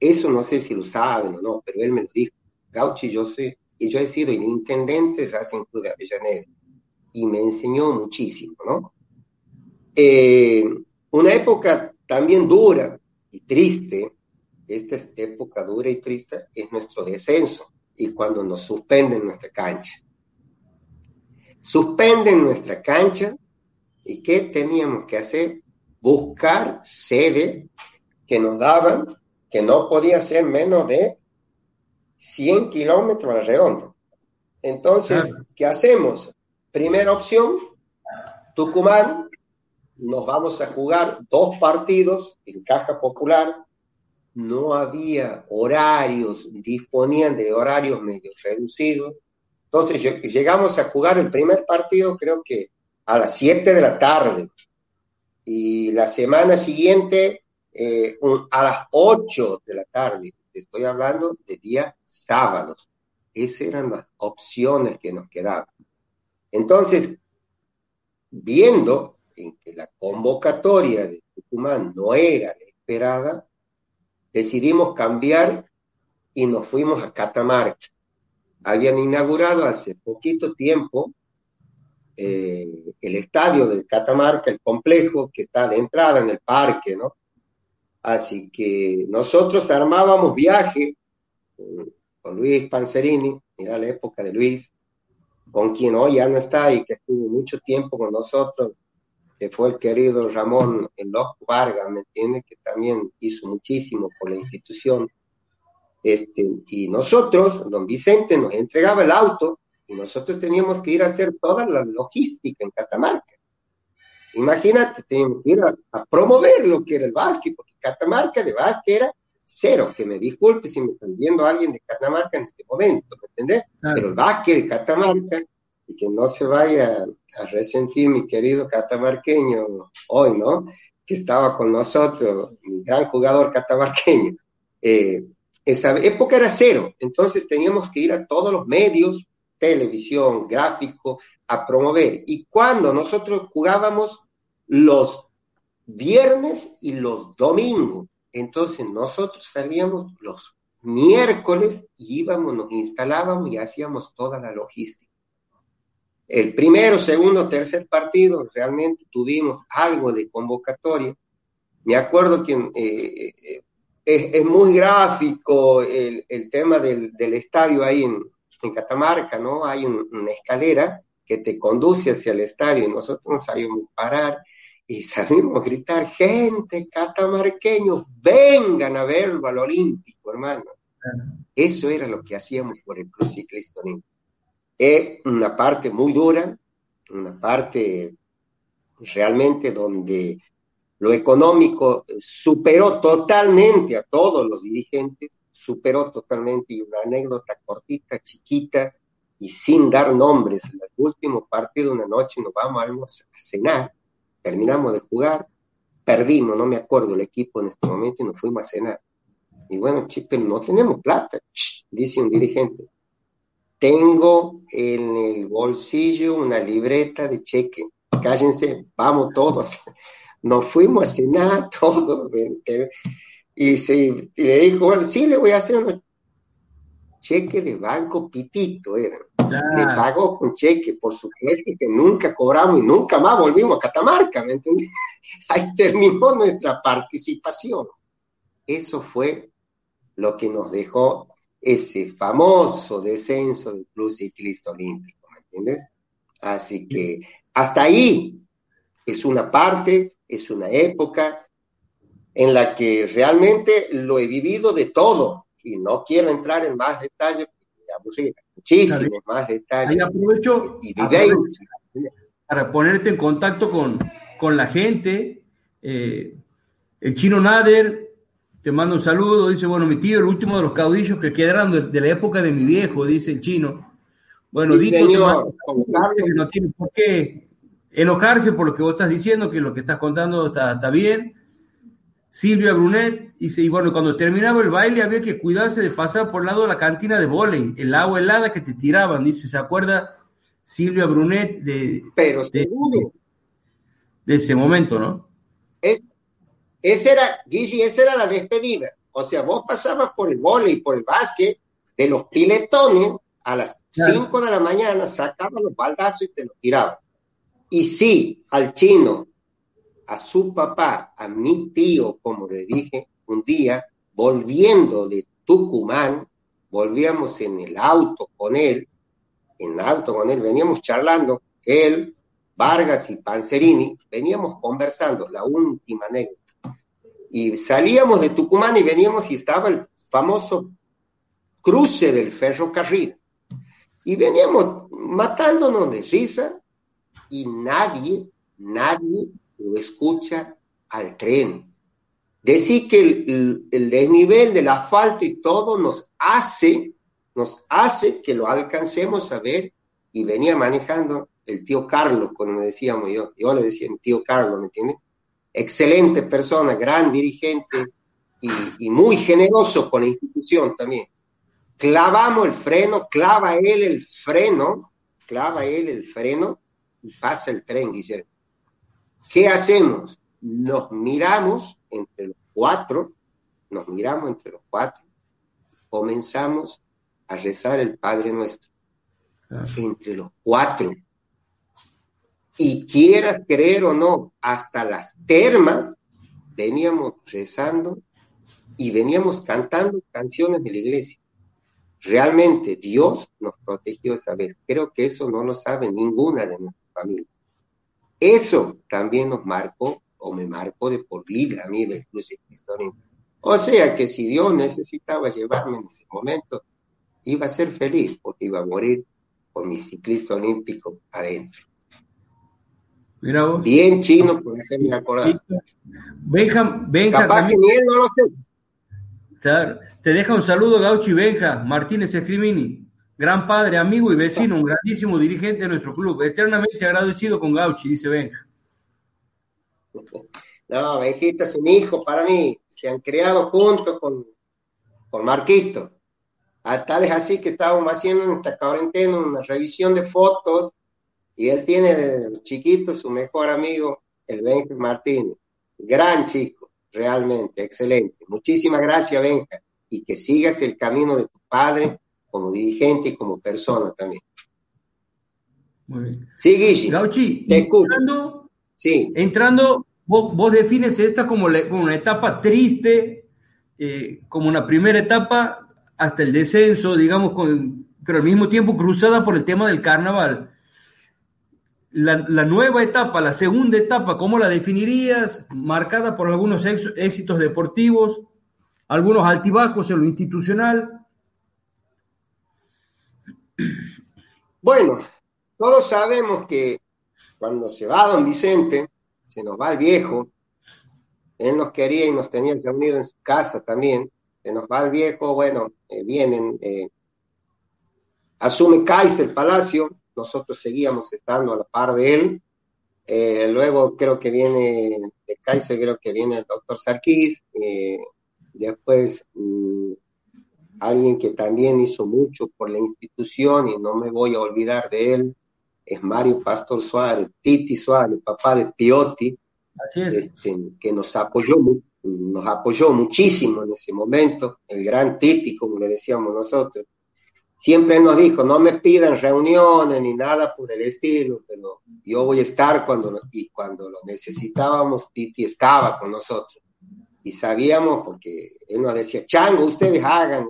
Eso no sé si lo saben o no, pero él me lo dijo. Gauchi, yo soy, y yo he sido el intendente del Racing Club de Avellaneda. Y me enseñó muchísimo, ¿no? Eh, una época también dura y triste, esta época dura y triste es nuestro descenso y cuando nos suspenden nuestra cancha. Suspenden nuestra cancha y ¿qué teníamos que hacer? Buscar sede que nos daban, que no podía ser menos de 100 kilómetros alrededor. Entonces, ¿qué hacemos? Primera opción, Tucumán, nos vamos a jugar dos partidos en caja popular, no había horarios, disponían de horarios medio reducidos. Entonces llegamos a jugar el primer partido creo que a las 7 de la tarde y la semana siguiente eh, a las 8 de la tarde. Estoy hablando de días sábados. Esas eran las opciones que nos quedaban. Entonces, viendo en que la convocatoria de Tucumán no era la esperada, decidimos cambiar y nos fuimos a Catamarca. Habían inaugurado hace poquito tiempo eh, el estadio de Catamarca, el complejo que está a la entrada en el parque, ¿no? Así que nosotros armábamos viaje con Luis Panzerini, era la época de Luis, con quien hoy ya no está y que estuvo mucho tiempo con nosotros, que fue el querido Ramón Loco Vargas, ¿me entiendes? Que también hizo muchísimo por la institución. Este, y nosotros, don Vicente nos entregaba el auto y nosotros teníamos que ir a hacer toda la logística en Catamarca. Imagínate, teníamos que ir a, promover lo que era el básquet, porque Catamarca de básquet era cero, que me disculpe si me están viendo alguien de Catamarca en este momento, ¿me entiendes? Pero el básquet de Catamarca, y que no se vaya a resentir mi querido catamarqueño hoy, ¿no? Que estaba con nosotros, mi gran jugador catamarqueño. Eh, esa época era cero, entonces teníamos que ir a todos los medios, televisión, gráfico, a promover. Y cuando nosotros jugábamos los viernes y los domingos, entonces nosotros salíamos los miércoles y íbamos, nos instalábamos y hacíamos toda la logística. El primero, segundo, tercer partido, realmente tuvimos algo de convocatoria. Me acuerdo que eh, eh, es, muy gráfico el, tema del, estadio ahí en, Catamarca, ¿no? Hay una escalera que te conduce hacia el estadio y nosotros nos salimos a parar y salimos a gritar, gente, catamarqueños, vengan a verlo al Olímpico, hermano. Eso era lo que hacíamos por el Club Ciclista Olímpico es una parte muy dura, una parte realmente donde lo económico superó totalmente a todos los dirigentes, superó totalmente, y una anécdota cortita, chiquita, y sin dar nombres, en el último partido, una noche nos vamos a cenar, terminamos de jugar, perdimos, no me acuerdo el equipo en este momento, y nos fuimos a cenar. Y bueno, pero no tenemos plata, dice un dirigente tengo en el bolsillo una libreta de cheque. Cállense, vamos todos. Nos fuimos a cenar todos. Y, le dijo, bueno, sí, le voy a hacer unos cheque de banco pitito, era. Le pagó con cheque, por supuesto que nunca cobramos y nunca más volvimos a Catamarca, ¿me entendés? Ahí terminó nuestra participación. Eso fue lo que nos dejó ese famoso descenso del Club Ciclista Olímpico, ¿me entiendes? Así que hasta ahí es una parte, es una época en la que realmente lo he vivido de todo y no quiero entrar en más detalles, porque muchísimos más detalles. Ahí aprovecho, y para ponerte en contacto con, con la gente. Eh, el chino Nader te mando un saludo, dice, bueno, mi tío, el último de los caudillos que quedaron de, la época de mi viejo, dice el chino. Bueno, sí, señor, no tiene por qué enojarse por lo que vos estás diciendo, que lo que estás contando está, está bien. Silvia Brunet dice, y bueno, cuando terminaba el baile había que cuidarse de pasar por el lado de la cantina de volei, el agua helada que te tiraban, dice, ¿se acuerda Silvia Brunet de, Pero seguro. de, ese momento, ¿no? Es, esa era, Gigi, esa era la despedida. O sea, vos pasabas por el volei, por el básquet, de los piletones a las 5 de la mañana, sacabas los baldazos y te los tiraban. Y sí, al chino, a su papá, a mi tío, como le dije, un día, volviendo de Tucumán, volvíamos en el auto con él, en el auto con él, veníamos charlando, él, Vargas y Panzerini, veníamos conversando, la última anécdota. Y salíamos de Tucumán y veníamos y estaba el famoso cruce del ferrocarril. Y veníamos matándonos de risa y nadie, nadie lo escucha al tren. Decir que el, desnivel del asfalto y todo nos hace, nos hace que lo alcancemos a ver y venía manejando el tío Carlos, como decíamos yo, yo le decía el tío Carlos, ¿me entiendes? Excelente persona, gran dirigente y, y muy generoso con la institución también. Clavamos el freno, clava él el freno, clava él el freno y pasa el tren, Guillermo. ¿Qué hacemos? Nos miramos entre los cuatro, nos miramos entre los cuatro, comenzamos a rezar el Padre Nuestro. Entre los cuatro. Y quieras creer o no, hasta las termas veníamos rezando y veníamos cantando canciones de la iglesia. Realmente Dios nos protegió esa vez. Creo que eso no lo sabe ninguna de nuestras familias. Eso también nos marcó, o me marcó de por vida a mí del Cristo O sea que si Dios necesitaba llevarme en ese momento, iba a ser feliz porque iba a morir por mi ciclista olímpico adentro. Mira vos. Bien chino por hacerme acordar. Benja, Benja Capaz que ni él no lo sé. Claro. Te deja un saludo Gauchi Benja, Martínez Escrimini gran padre, amigo y vecino, un grandísimo dirigente de nuestro club, eternamente agradecido con Gauchi, dice Benja. No, Benjita es un hijo para mí, se han creado juntos con, con Marquito. A tal es así que estábamos haciendo en esta cuarentena una revisión de fotos y él tiene de chiquito su mejor amigo, el Benja Martínez. Gran chico, realmente, excelente. Muchísimas gracias, Benja, y que sigas el camino de tu padre como dirigente y como persona también. Muy bien. Sí, Guille. Gauchi, entrando, sí. entrando vos, defines esta como, una etapa triste, eh, como una primera etapa hasta el descenso, digamos, con, pero al mismo tiempo cruzada por el tema del carnaval. La, nueva etapa, la segunda etapa, ¿cómo la definirías? Marcada por algunos éxitos deportivos, algunos altibajos en lo institucional, bueno, todos sabemos que cuando se va don Vicente, se nos va el viejo, él nos quería y nos tenía reunido en su casa también, se nos va el viejo, bueno, eh, vienen, eh, asume Kaiser Palacio, nosotros seguíamos estando a la par de él, eh, luego creo que viene de Kaiser, creo que viene el doctor Sarkis, después mm, alguien que también hizo mucho por la institución y no me voy a olvidar de él, es Mario Pastor Suárez, Titi Suárez, papá de Piotti, este, que nos apoyó, nos apoyó muchísimo en ese momento, el gran Titi, como le decíamos nosotros. Siempre nos dijo, no me pidan reuniones ni nada por el estilo, pero yo voy a estar cuando, y cuando lo necesitábamos, Titi estaba con nosotros. Y sabíamos, porque él nos decía, chango, ustedes hagan,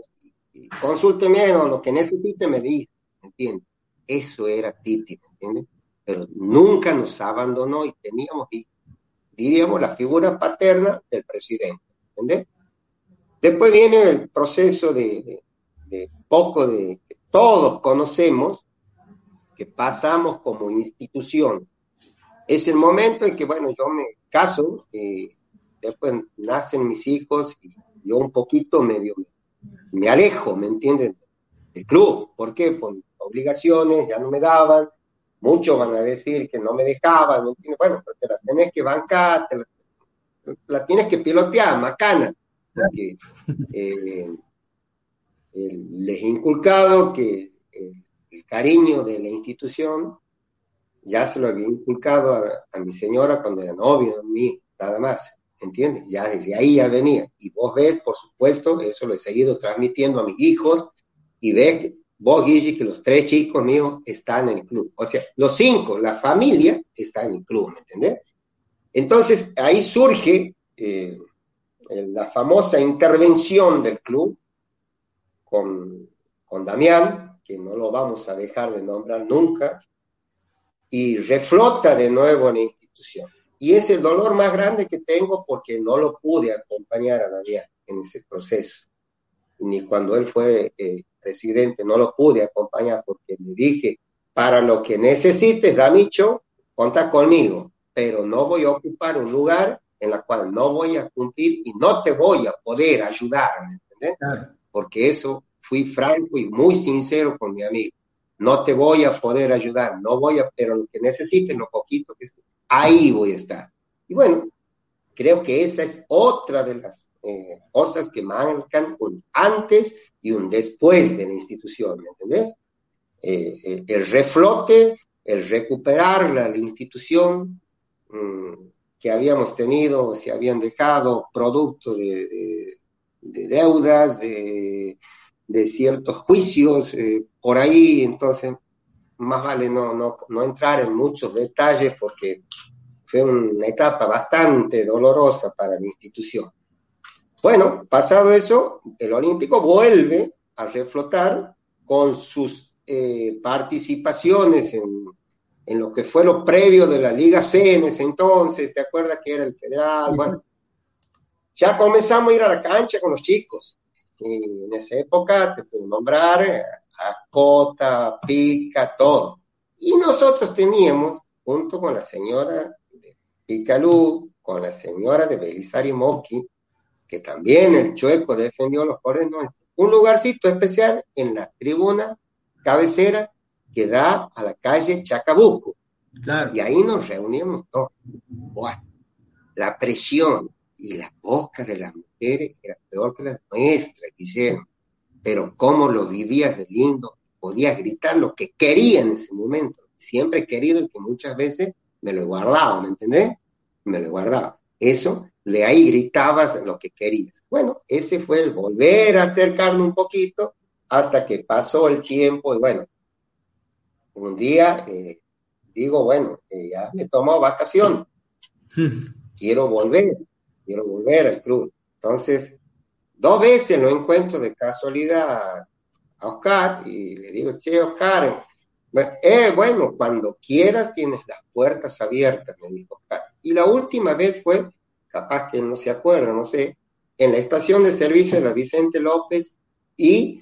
consúlteme o lo que necesite me dice, ¿me? Eso era Titi, ¿me? Pero nunca nos abandonó y teníamos, diríamos, la figura paterna del presidente, ¿entiendes? Después viene el proceso de, poco de que todos conocemos, que pasamos como institución. Es el momento en que, bueno, yo me caso, y después nacen mis hijos y yo un poquito medio me alejo, ¿me entienden? Del club. ¿Por qué? Por obligaciones, ya no me daban. Muchos van a decir que no me dejaban, ¿me entiendes? Bueno, pero te las tenés que bancar, te la, tienes que pilotear, macana. Porque eh, les he inculcado que el cariño de la institución ya se lo había inculcado a, mi señora cuando era novio de mí, nada más, ¿entiendes? Ya desde ahí ya venía. Y vos ves, por supuesto, eso lo he seguido transmitiendo a mis hijos, y ves, vos, Guille, que los tres chicos míos están en el club. O sea, los cinco, la familia, está en el club, ¿me entendés? Entonces, ahí surge eh, la famosa intervención del club con, con Damián, que no lo vamos a dejar de nombrar nunca, y reflota de nuevo en la institución. Y es el dolor más grande que tengo porque no lo pude acompañar a Damián en ese proceso. Ni cuando él fue eh, presidente, no lo pude acompañar porque le dije, para lo que necesites, Damicho, conta conmigo, pero no voy a ocupar un lugar en el cual no voy a cumplir y no te voy a poder ayudar, ¿me entiendes? Porque eso fui franco y muy sincero con mi amigo no te voy a poder ayudar, no voy a, pero lo que necesites, lo poquito que ahí voy a estar. Y bueno, creo que esa es otra de las eh, cosas que marcan un antes y un después de la institución, ¿me entendés? Eh, eh, el reflote, el recuperar la, institución mm, que habíamos tenido, se habían dejado producto de deudas, de de ciertos juicios eh, por ahí, entonces más vale no, no, no entrar en muchos detalles porque fue una etapa bastante dolorosa para la institución. Bueno, pasado eso, el Olímpico vuelve a reflotar con sus eh, participaciones en, en, lo que fue lo previo de la Liga C en ese entonces, ¿te acuerdas que era el federal? Bueno, ya comenzamos a ir a la cancha con los chicos. Y en esa época te puedo nombrar a Cota, Pica, todo. Y nosotros teníamos, junto con la señora de Picalú, con la señora de Belisari Moki, que también el Chueco defendió los pobres nuestros, un lugarcito especial en la tribuna cabecera que da a la calle Chacabuco. Y ahí nos reuníamos todos. la presión y la boca de las era peor que la nuestra, Guillermo. Pero cómo lo vivías de lindo, podías gritar lo que quería en ese momento. Siempre he querido y que muchas veces me lo he guardado, ¿me entendés? Me lo he guardado. Eso, de ahí gritabas lo que querías. Bueno, ese fue el volver a acercarme un poquito hasta que pasó el tiempo y bueno, un día eh, digo, bueno, eh, ya me tomo vacación, quiero volver, quiero volver al club. Entonces, dos veces lo encuentro de casualidad a Oscar y le digo, che, Oscar, eh, bueno, cuando quieras tienes las puertas abiertas, me dijo Oscar. Y la última vez fue, capaz que no se acuerda, no sé, en la estación de servicio de Vicente López y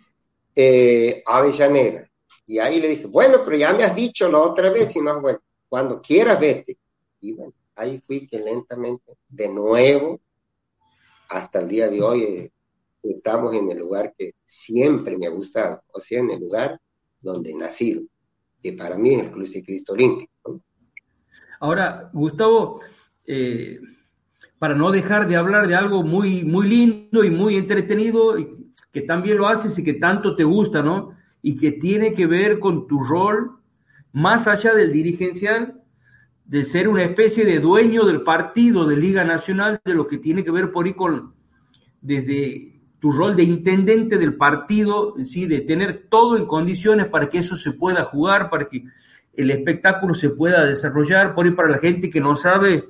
eh, Avellaneda. Y ahí le dije, bueno, pero ya me has dicho la otra vez, y no, bueno, cuando quieras vete. Y bueno, ahí fui que lentamente, de nuevo, hasta el día de hoy eh, estamos en el lugar que siempre me ha gustado, o sea, en el lugar donde he nacido, que para mí es el Club Ciclista. Ahora, Gustavo, eh, para no dejar de hablar de algo muy, muy lindo y muy entretenido, que también lo haces y que tanto te gusta, ¿no? Y que tiene que ver con tu rol más allá del dirigencial de ser una especie de dueño del partido de Liga Nacional, de lo que tiene que ver por ahí con, desde tu rol de intendente del partido, ¿sí? de tener todo en condiciones para que eso se pueda jugar, para que el espectáculo se pueda desarrollar, por ahí para la gente que no sabe,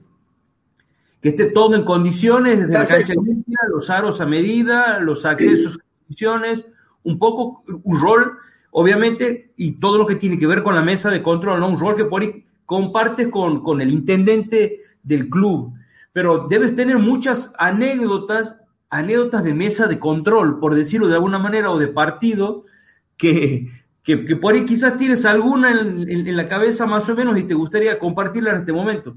que esté todo en condiciones, desde la cancha limpia, los aros a medida, los accesos en condiciones, un poco un rol, obviamente, y todo lo que tiene que ver con la mesa de control, ¿no? Un rol que por ahí compartes con, con el intendente del club, pero debes tener muchas anécdotas, anécdotas de mesa de control, por decirlo de alguna manera, o de partido, que, que, por ahí quizás tienes alguna en, la cabeza más o menos y te gustaría compartirla en este momento.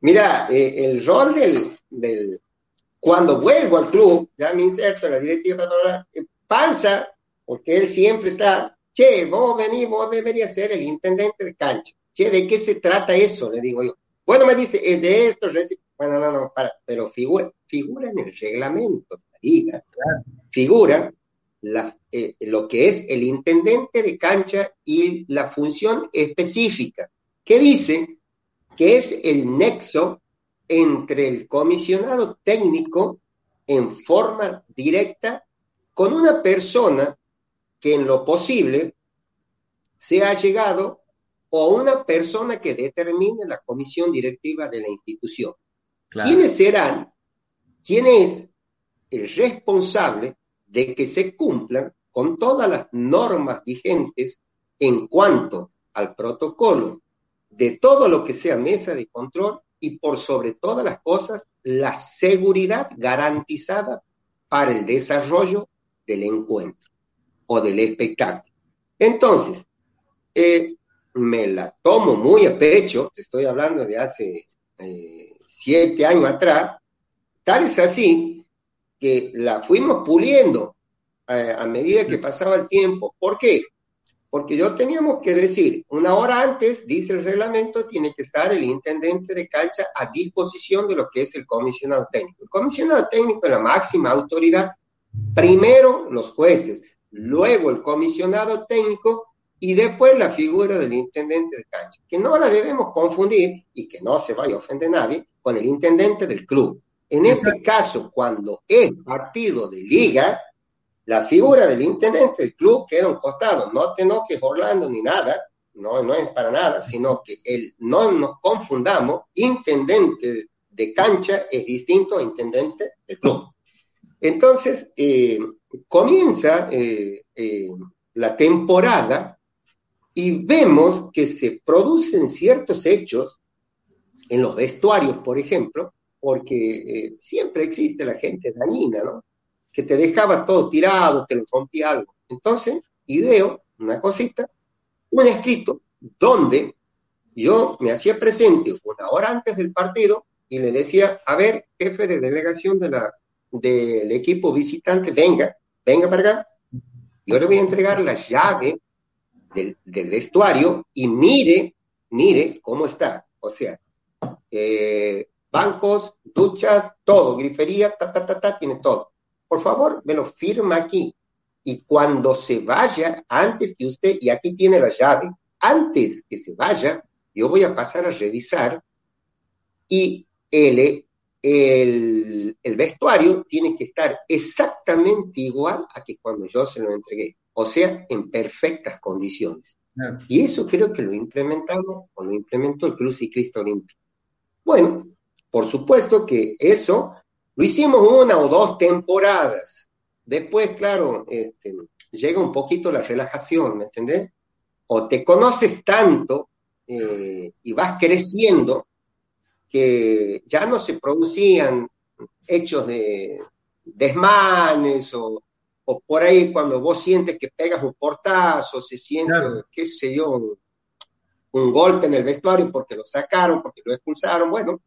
Mira, eh, el rol del, del, Cuando vuelvo al club, ya me inserto en la directiva, panza, porque él siempre está, che, vos venís, vos deberías ser el intendente de cancha. Che, ¿de qué se trata eso? Le digo yo. Bueno, me dice, es de esto, bueno, no, no, para, pero figura, figura en el reglamento liga, figura la, eh, lo que es el intendente de cancha y la función específica, que dice que es el nexo entre el comisionado técnico en forma directa con una persona que en lo posible sea llegado o una persona que determine la comisión directiva de la institución. ¿Quiénes serán? ¿Quién es el responsable de que se cumplan con todas las normas vigentes en cuanto al protocolo de todo lo que sea mesa de control y por sobre todas las cosas la seguridad garantizada para el desarrollo del encuentro o del espectáculo. Entonces, eh, me la tomo muy a pecho, estoy hablando de hace eh, siete años atrás, tal es así que la fuimos puliendo eh, a, medida que pasaba el tiempo. ¿Por qué? Porque yo teníamos que decir, una hora antes, dice el reglamento, tiene que estar el intendente de cancha a disposición de lo que es el comisionado técnico. El comisionado técnico es la máxima autoridad, primero los jueces, luego el comisionado técnico y después la figura del intendente de cancha, que no la debemos confundir y que no se vaya a ofender nadie con el intendente del club. En este caso, cuando es partido de liga, la figura del intendente del club queda a un costado. No te enojes, Orlando, ni nada, no, no es para nada, sino que el, no nos confundamos, intendente de cancha es distinto a intendente del club. Entonces, eh, comienza eh, eh, la temporada y vemos que se producen ciertos hechos en los vestuarios, por ejemplo, porque eh, siempre existe la gente dañina, ¿no? Que te dejaba todo tirado, te lo rompía algo. Entonces, ideo una cosita, un escrito donde yo me hacía presente una hora antes del partido y le decía, a ver, jefe de delegación de la, del equipo visitante, venga, venga para acá, yo le voy a entregar la llave del, vestuario y mire, mire cómo está. O sea, eh, bancos, duchas, todo, grifería, ta, ta, ta, ta, tiene todo. Por favor, me lo firma aquí. Y cuando se vaya, antes que usted, y aquí tiene la llave, antes que se vaya, yo voy a pasar a revisar y el, el, el vestuario tiene que estar exactamente igual a que cuando yo se lo entregué o sea, en perfectas condiciones. Y eso creo que lo implementamos o lo implementó el Club Ciclista Olímpico. Bueno, por supuesto que eso lo hicimos una o dos temporadas. Después, claro, este, llega un poquito la relajación, ¿me entendés? O te conoces tanto eh, y vas creciendo que ya no se producían hechos de desmanes o, o por ahí cuando vos sientes que pegas un portazo, se siente, qué sé yo, un, golpe en el vestuario porque lo sacaron, porque lo expulsaron, bueno,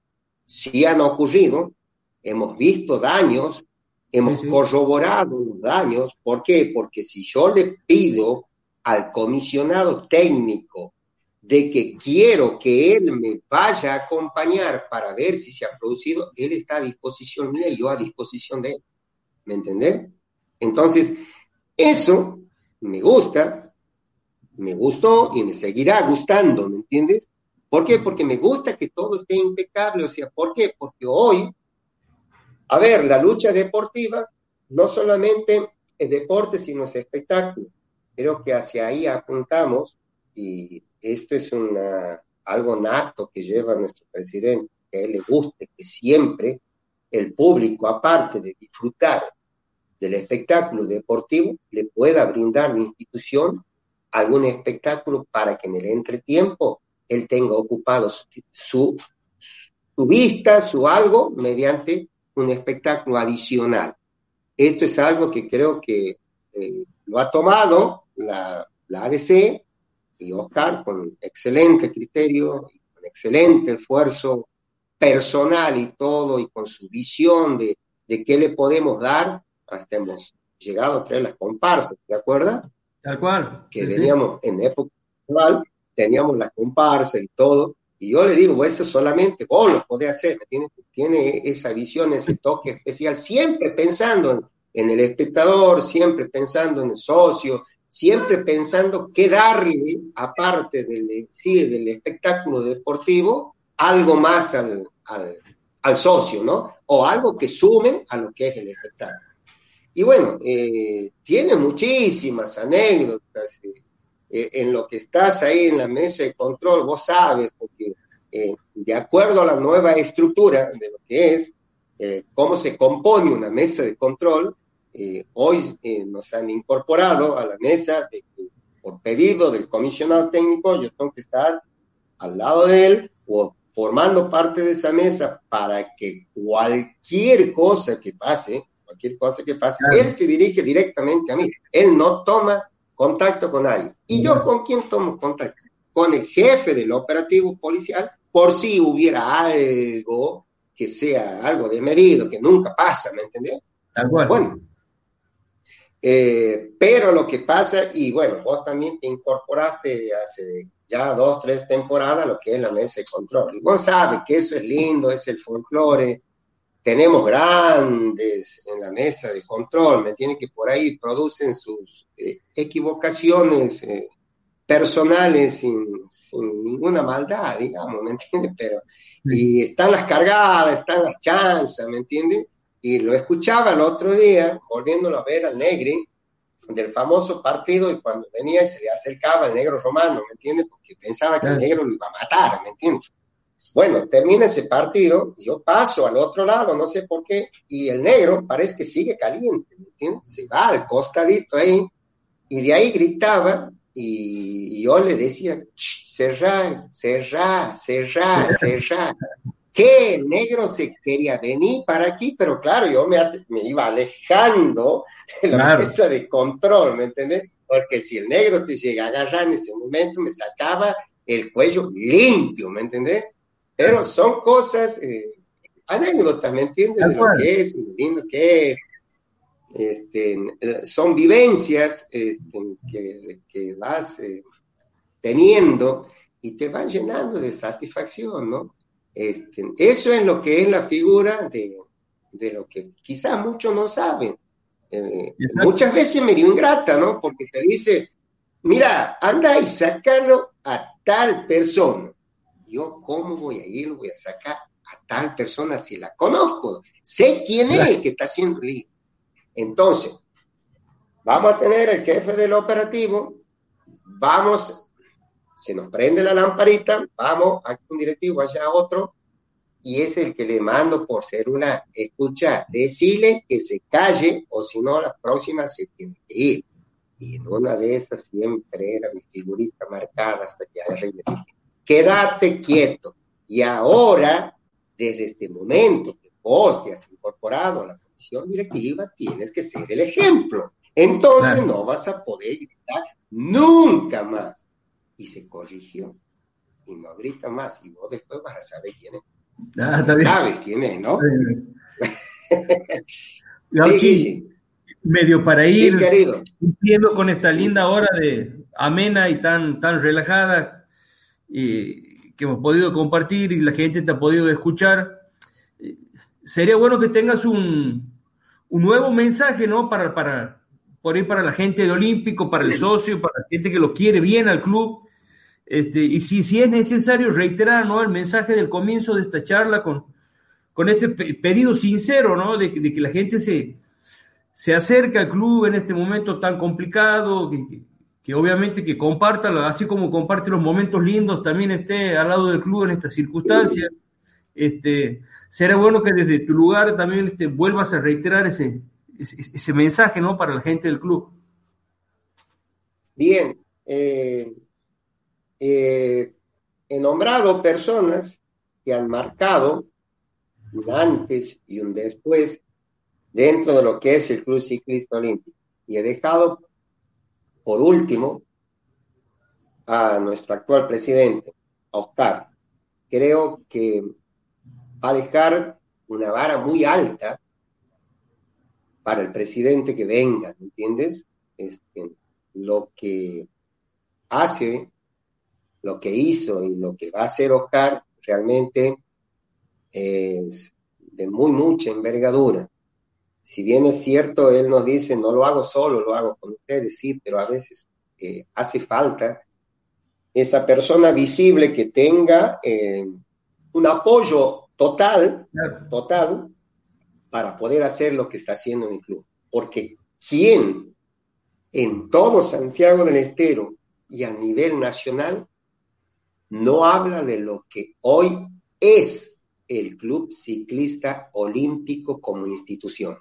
sí han ocurrido, hemos visto daños, hemos corroborado los daños, ¿por qué? Porque si yo le pido al comisionado técnico de que quiero que él me vaya a acompañar para ver si se ha producido, él está a disposición mía y yo a disposición de él. ¿Me entendés? Entonces, eso me gusta, me gustó y me seguirá gustando, ¿me entiendes? ¿Por qué? Porque me gusta que todo esté impecable, o sea, ¿por qué? Porque hoy, a ver, la lucha deportiva no solamente es deporte, sino es espectáculo. Creo que hacia ahí apuntamos y esto es algo nato que lleva nuestro presidente, que a él le guste que siempre el público, aparte de disfrutar del espectáculo deportivo le pueda brindar la institución algún espectáculo para que en el entretiempo él tenga ocupado su, vista, su algo, mediante un espectáculo adicional. Esto es algo que creo que eh, lo ha tomado la, la ADC y Oscar con excelente criterio, con excelente esfuerzo personal y todo, y con su visión de, de qué le podemos dar, hasta hemos llegado a traer las comparsas, ¿de acuerdo? Tal cual. Que veníamos en época actual, teníamos las comparsas y todo, y yo le digo, eso solamente vos lo podés hacer, ¿me Tiene esa visión, ese toque especial, siempre pensando en, el espectador, siempre pensando en el socio, siempre pensando qué darle, aparte del, del espectáculo deportivo, algo más al, al, socio, ¿no? O algo que sume a lo que es el espectáculo. Y bueno, eh, tiene muchísimas anécdotas. Eh, eh, en lo que estás ahí en la mesa de control, vos sabes, porque de acuerdo a la nueva estructura de lo que es, cómo se compone una mesa de control, hoy nos han incorporado a la mesa de que por pedido del comisionado técnico yo tengo que estar al lado de él o formando parte de esa mesa para que cualquier cosa que pase, cualquier cosa que pase, él se dirige directamente a mí. Él no toma contacto con nadie. ¿Y yo con quién tomo contacto? Con el jefe del operativo policial, por si hubiera algo que sea algo de medido, que nunca pasa, ¿me entendés? Bueno, eh, pero lo que pasa, y bueno, vos también te incorporaste hace ya dos, tres temporadas lo que es la mesa de control. Y vos sabes que eso es lindo, es el folclore. Tenemos grandes en la mesa de control, ¿me entiendes? Que por ahí producen sus eh, equivocaciones eh, personales sin, ninguna maldad, digamos, ¿me entiendes? Pero, y están las cargadas, están las chanzas, ¿me entiendes? Y lo escuchaba el otro día, volviéndolo a ver al Negri, del famoso partido y cuando venía y se le acercaba el negro romano, ¿me entiendes? Porque pensaba que el negro lo iba a matar, ¿me entiendes? Bueno, termina ese partido, yo paso al otro lado, no sé por qué, y el negro parece que sigue caliente, ¿me entiendes? Se va al costadito ahí, y de ahí gritaba, y, yo le decía, cerrar, cerrar, cerrar, cerrar que el negro se quería venir para aquí, pero claro, yo me, me iba alejando de la mesa de control, ¿me entiendes? Porque si el negro te llega a agarrar en ese momento, me sacaba el cuello limpio, ¿me entiendes? Pero son cosas, eh, anécdotas, ¿me entiendes? De lo que es, lo lindo que es. Este, son vivencias este, que, vas eh, teniendo y te van llenando de satisfacción, ¿no? Este, eso es lo que es la figura de, lo que quizás muchos no saben. Eh, muchas veces me dio ingrata, ¿no? Porque te dice, mira, anda y sácalo a tal persona. Yo, ¿cómo voy a ir? Lo voy a sacar a tal persona si la conozco. Sé quién es el que está haciendo el Entonces, vamos a tener el jefe del operativo, vamos se nos prende la lamparita, vamos a un directivo, allá otro, y es el que le mando por celular, escucha, decile que se calle o si no la próxima se tiene que ir. Y en una de esas siempre era mi figurita marcada hasta que y le dije, quédate quieto. Y ahora, desde este momento que vos te has incorporado a la comisión directiva, tienes que ser el ejemplo. Entonces no vas a poder gritar nunca más y se corrigió y no grita más y vos después vas a saber quién es. Ah, Sabes quién es, ¿no? sí, medio para ir cumpliendo con esta linda hora de amena y tan, tan relajada que hemos podido compartir y la gente te ha podido escuchar. Sería bueno que tengas un, un nuevo mensaje, ¿no? Para, para, por ahí para la gente de Olímpico, para el socio, para la gente que lo quiere bien al club este, y si, si es necesario reiterar ¿no? el mensaje del comienzo de esta charla con, con este pedido sincero ¿no? de, que la gente se, se acerque al club en este momento tan complicado, que, que, obviamente que comparta, así como comparte los momentos lindos, también esté al lado del club en estas circunstancias. Este, será bueno que desde tu lugar también este, vuelvas a reiterar ese, ese, mensaje ¿no? para la gente del club. Bien, eh, eh, he nombrado personas que han marcado un antes y un después dentro de lo que es el Club Ciclista Olímpico. Y he dejado, por último, a nuestro actual presidente, Oscar. Creo que va a dejar una vara muy alta para el presidente que venga, ¿me entiendes? Este, lo que hace, lo que hizo y lo que va a hacer Oscar realmente es de muy mucha envergadura. Si bien es cierto, él nos dice, no lo hago solo, lo hago con ustedes, sí, pero a veces eh, hace falta esa persona visible que tenga eh, un apoyo total, total, para poder hacer lo que está haciendo en el club. Porque ¿quién en todo Santiago del Estero y a nivel nacional no habla de lo que hoy es el Club Ciclista Olímpico como institución?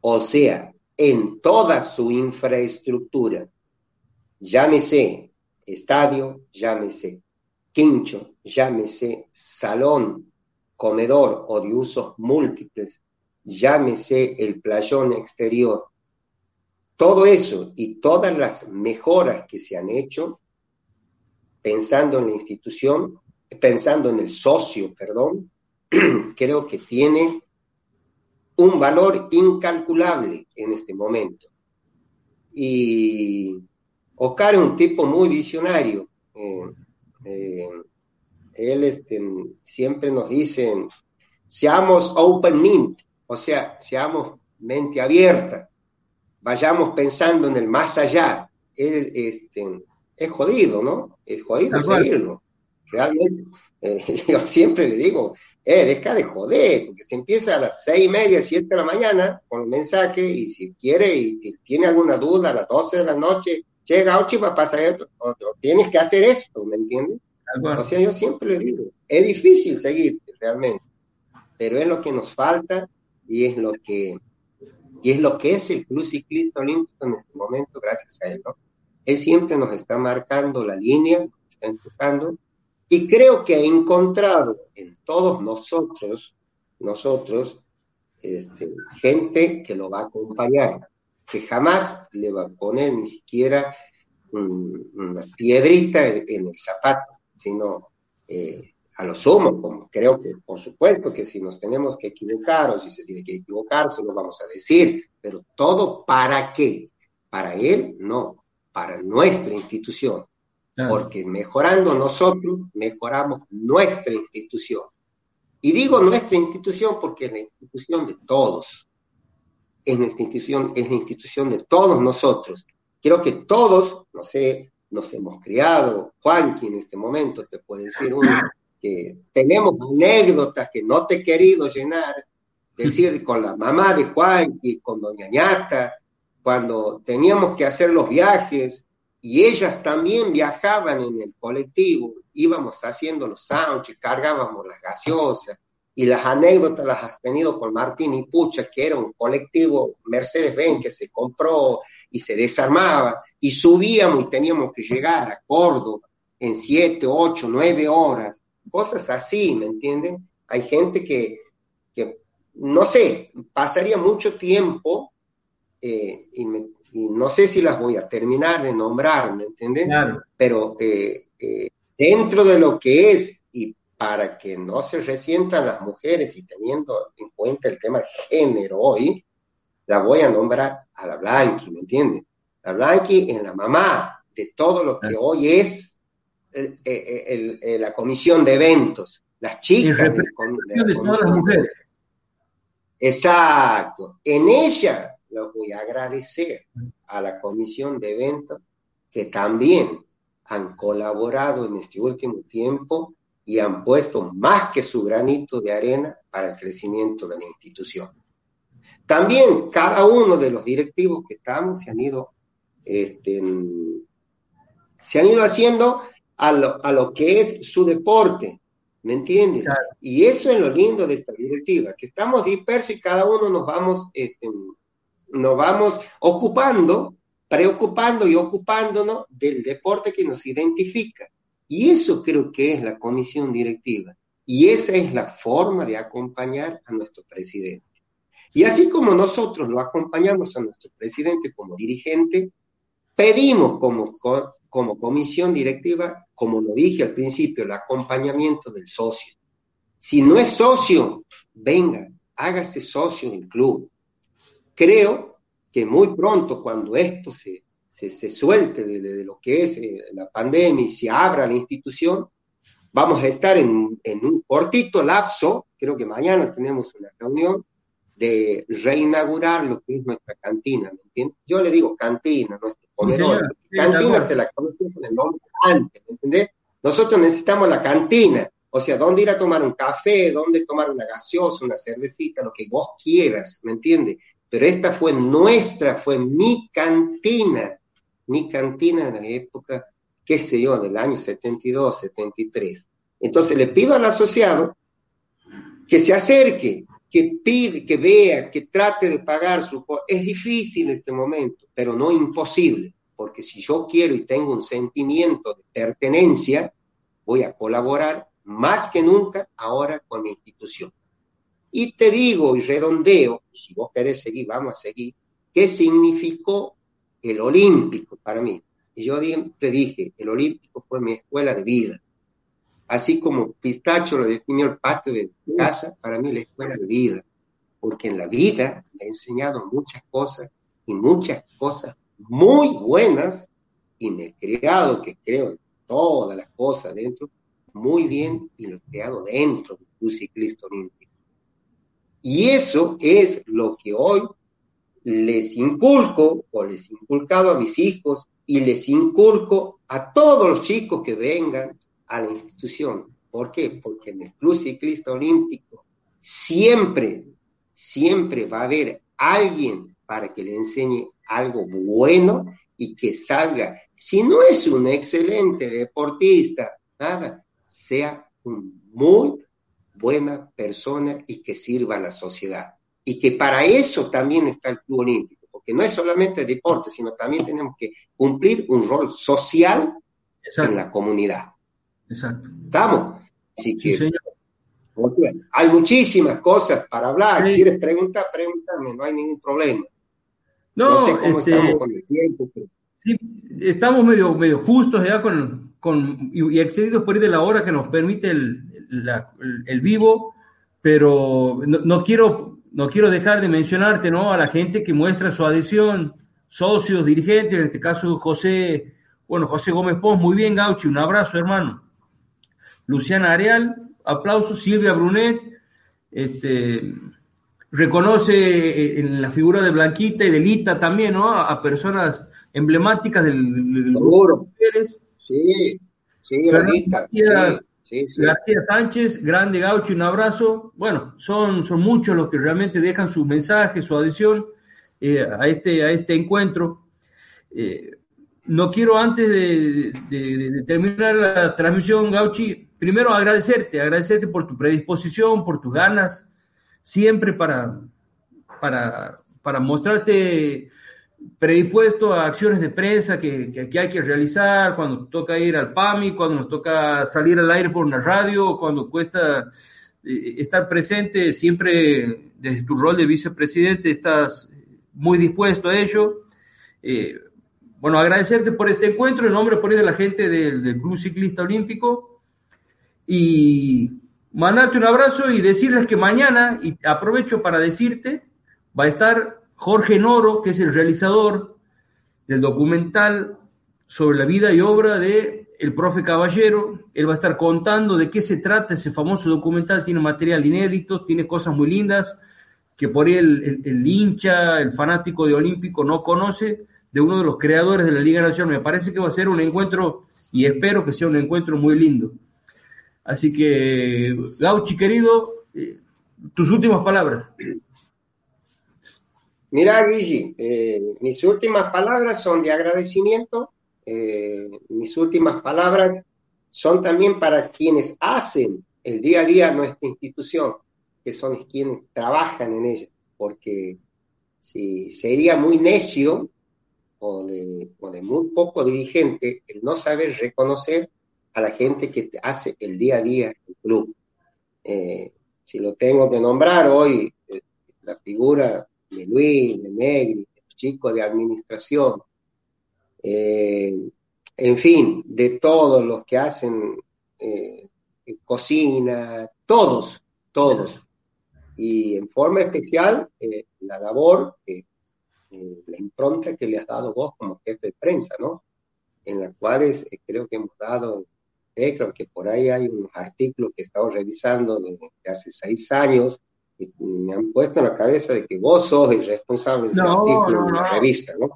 O sea, en toda su infraestructura, llámese estadio, llámese quincho, llámese salón, comedor o de usos múltiples, llámese el playón exterior. Todo eso y todas las mejoras que se han hecho, pensando en la institución, pensando en el socio, perdón, creo que tiene un valor incalculable en este momento. Y Oscar es un tipo muy visionario. Eh, eh, él este, siempre nos dice, seamos open mint, o sea, seamos mente abierta, vayamos pensando en el más allá. Él este, es jodido, ¿no? Es jodido seguirlo. Realmente, eh, yo siempre le digo, eh, deja de joder, porque se empieza a las seis y media, siete de la mañana con el mensaje y si quiere y, tiene alguna duda a las doce de la noche, llega ocho va a pasar esto, o, tienes que hacer esto, ¿me entiendes? O sea, yo siempre le digo, es difícil seguir realmente, pero es lo que nos falta y es lo que y es lo que es el Club Ciclista Olímpico en este momento, gracias a él, ¿no? Él siempre nos está marcando la línea, nos está empujando, y creo que ha encontrado en todos nosotros, nosotros, este, gente que lo va a acompañar, que jamás le va a poner ni siquiera una piedrita en, el zapato, sino eh, a lo sumo, como creo que por supuesto que si nos tenemos que equivocar o si se tiene que equivocar, se lo vamos a decir, pero todo para qué? Para él, no, para nuestra institución, porque mejorando nosotros, mejoramos nuestra institución. Y digo nuestra institución porque es la institución de todos, es nuestra institución, es la institución de todos nosotros. Quiero que todos, no sé, nos hemos criado, Juanqui en este momento te puede decir uno, que tenemos anécdotas que no te he querido llenar, decir con la mamá de Juanqui, con doña Ñata, cuando teníamos que hacer los viajes y ellas también viajaban en el colectivo, íbamos haciendo los sándwiches, cargábamos las gaseosas, y las anécdotas las has tenido con Martín y Pucha, que era un colectivo Mercedes-Benz que se compró y se desarmaba, y subíamos y teníamos que llegar a Córdoba en siete, ocho, nueve horas, cosas así, ¿me entienden? Hay gente que, no sé, pasaría mucho tiempo eh, y, no sé si las voy a terminar de nombrar, ¿me entienden? Pero eh, eh, dentro de lo que es y para que no se resientan las mujeres y teniendo en cuenta el tema de género hoy, la voy a nombrar a la Blanqui, ¿me entiendes? La Blanqui es la mamá de todo lo que hoy es la comisión de eventos, las chicas de, de, mujeres. Exacto. En ella lo voy a agradecer a la comisión de eventos que también han colaborado en este último tiempo y han puesto más que su granito de arena para el crecimiento de la institución. También cada uno de los directivos que estamos se han ido, este, se han ido haciendo a lo, que es su deporte, ¿me entiendes? Y eso es lo lindo de esta directiva, que estamos dispersos y cada uno nos vamos, este, nos vamos ocupando, preocupando y ocupándonos del deporte que nos identifica. Y eso creo que es la comisión directiva. Y esa es la forma de acompañar a nuestro presidente. Y así como nosotros lo acompañamos a nuestro presidente como dirigente, pedimos como, como comisión directiva, como lo dije al principio, el acompañamiento del socio. Si no es socio, venga, hágase socio del club. Creo que muy pronto, cuando esto se, se, suelte de, lo que es eh, la pandemia y se abra la institución, vamos a estar en, en un cortito lapso, creo que mañana tenemos una reunión, de reinaugurar lo que es nuestra cantina, ¿me entiendes? Yo le digo cantina, nuestro comedor, cantina se la conoce con el nombre antes, ¿me entiendes? Nosotros necesitamos la cantina, o sea, dónde ir a tomar un café, dónde tomar una gaseosa, una cervecita, lo que vos quieras, ¿me entiendes? Pero esta fue nuestra, fue mi cantina, mi cantina en la época, qué sé yo, del año 72, 73. Entonces le pido al asociado que se acerque, que pide, que vea, que trate de pagar su... Es difícil en este momento, pero no imposible, porque si yo quiero y tengo un sentimiento de pertenencia, voy a colaborar más que nunca ahora con mi institución. Y te digo y redondeo, si vos querés seguir, vamos a seguir, qué significó el olímpico para mí. Y yo te dije, el olímpico fue mi escuela de vida así como Pistacho lo definió el patio de casa, para mí la escuela de vida, porque en la vida me ha enseñado muchas cosas y muchas cosas muy buenas y me he creado, que creo todas las cosas dentro, muy bien y lo he creado dentro de un ciclista olímpico. Y eso es lo que hoy les inculco o les inculcado a mis hijos y les inculco a todos los chicos que vengan a la institución. ¿Por qué? Porque en el Club Ciclista Olímpico siempre, siempre va a haber alguien para que le enseñe algo bueno y que salga, si no es un excelente deportista, nada, sea un muy buena persona y que sirva a la sociedad. Y que para eso también está el Club Olímpico, porque no es solamente deporte, sino también tenemos que cumplir un rol social en la comunidad. Exacto. ¿Estamos? Así que, hay muchísimas cosas para hablar. ¿Quieres preguntar? Pregúntame, no hay ningún problema. No, sé cómo este, estamos con el tiempo. Sí, estamos medio, medio justos ya con, con y, excedidos por ir de la hora que nos permite el, el, vivo, pero no, no, quiero, no quiero dejar de mencionarte ¿no? a la gente que muestra su adhesión, socios, dirigentes, en este caso José, bueno, José Gómez Pons, muy bien, Gauchi, un abrazo, hermano. Luciana Areal, aplausos, Silvia Brunet, este, reconoce en la figura de Blanquita y de Lita también, ¿no? A, personas emblemáticas del, grupo Sí, sí, García, sí, García Sánchez, grande gaucho, un abrazo. Bueno, son, son muchos los que realmente dejan su mensaje, su adhesión eh, a, este, a este encuentro. Eh, no quiero antes de, de, terminar la transmisión, Gauchi, primero agradecerte, agradecerte por tu predisposición, por tus ganas, siempre para, para, para mostrarte predispuesto a acciones de prensa que, que, hay que realizar, cuando toca ir al PAMI, cuando nos toca salir al aire por una radio, cuando cuesta eh, estar presente, siempre desde tu rol de vicepresidente estás muy dispuesto a ello. Eh, bueno, agradecerte por este encuentro en nombre por ahí de la gente del, del Club Ciclista Olímpico y mandarte un abrazo y decirles que mañana, y aprovecho para decirte, va a estar Jorge Noro, que es el realizador del documental sobre la vida y obra de el profe Caballero. Él va a estar contando de qué se trata ese famoso documental. Tiene material inédito, tiene cosas muy lindas que por ahí el, el hincha, el fanático de Olímpico no conoce de uno de los creadores de la Liga Nacional. Me parece que va a ser un encuentro y espero que sea un encuentro muy lindo. Así que, Gauchi, querido, eh, tus últimas palabras. Mira, Guigi, eh, mis últimas palabras son de agradecimiento. Eh, mis últimas palabras son también para quienes hacen el día a día nuestra institución, que son quienes trabajan en ella, porque si sería muy necio o de, o de muy poco dirigente el no saber reconocer a la gente que hace el día a día el club. Eh, si lo tengo que nombrar hoy, eh, la figura de Luis, de Negri, de los de administración, eh, en fin, de todos los que hacen cocina, todos, todos. y en forma especial la labor, la impronta que le has dado vos como jefe de prensa, ¿no? En las cuales creo que hemos dado, creo que por ahí hay unos artículos que he estado revisando de, hace seis años, que me han puesto en la cabeza de que vos sos el responsable de ese artículo en la revista, ¿no?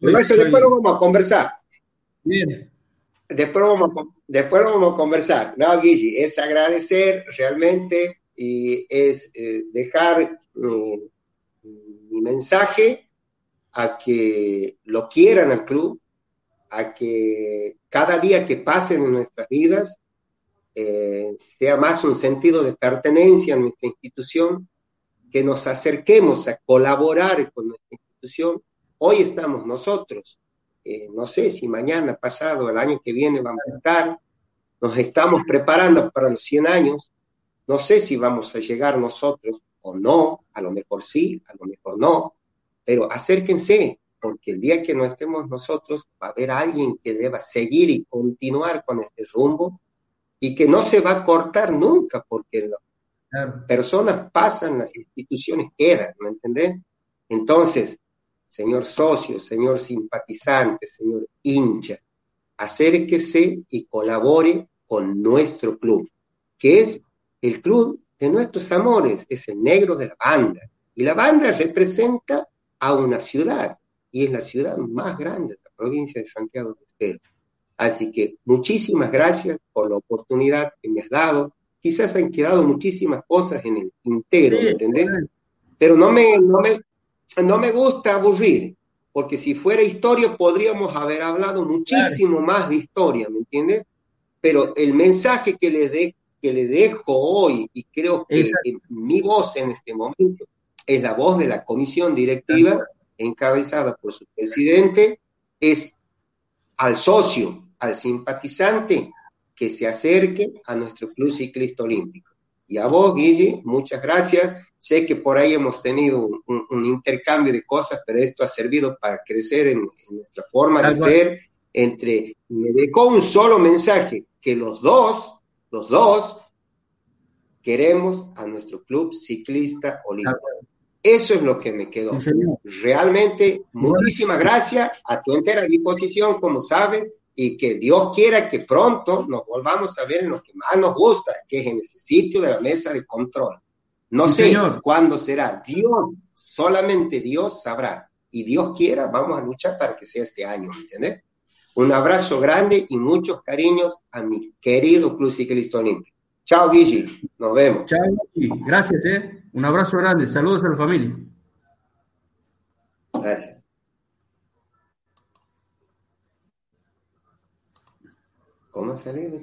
Pero eso después lo vamos a conversar. Bien. Después vamos, a, después vamos a conversar. No, Guille, es agradecer realmente y es eh, dejar mi, mensaje a que lo quieran al club, a que cada día que pasen en nuestras vidas eh, sea más un sentido de pertenencia a nuestra institución, que nos acerquemos a colaborar con nuestra institución. Hoy estamos nosotros, eh, no sé si mañana, pasado, el año que viene vamos a estar, nos estamos preparando para los 100 años, no sé si vamos a llegar nosotros o no, a lo mejor sí, a lo mejor no, pero acérquense, porque el día que no estemos nosotros va a haber alguien que deba seguir y continuar con este rumbo y que no se va a cortar nunca, porque las personas pasan, las instituciones quedan, ¿me entendés? Entonces, señor socio, señor simpatizante, señor hincha, acérquese y colabore con nuestro club, que es el club de nuestros amores, es el negro de la banda. Y la banda representa a una ciudad, y es la ciudad más grande de la provincia de Santiago de Estero. Así que muchísimas gracias por la oportunidad que me has dado. Quizás han quedado muchísimas cosas en el tintero, ¿me entendés? Pero no me, no, me, no me gusta aburrir, porque si fuera historia podríamos haber hablado muchísimo más de historia, ¿me entiendes? Pero el mensaje que les, de, que le dejo hoy, y creo que mi voz en este momento es la voz de la comisión directiva, encabezada por su presidente, es al socio, al simpatizante, que se acerque a nuestro Club Ciclista Olímpico. Y a vos, Guille, muchas gracias. Sé que por ahí hemos tenido un, intercambio de cosas, pero esto ha servido para crecer en, nuestra forma de ser. Entre, me dejó un solo mensaje, que los dos los dos queremos a nuestro club ciclista olímpico. Eso es lo que me quedó. Realmente, muchísimas gracias a tu entera disposición, como sabes, y que Dios quiera que pronto nos volvamos a ver en lo que más nos gusta, que es en ese sitio de la mesa de control. No sé cuándo será. Dios, solamente Dios sabrá. Y Dios quiera, vamos a luchar para que sea este año, ¿entiendes? Un abrazo grande y muchos cariños a mi querido Club Ciclista Olímpico. Chao, Guigi. Nos vemos. Chao. Gracias, ¿eh? Un abrazo grande. Saludos a la familia. Gracias. ¿Cómo ha salido,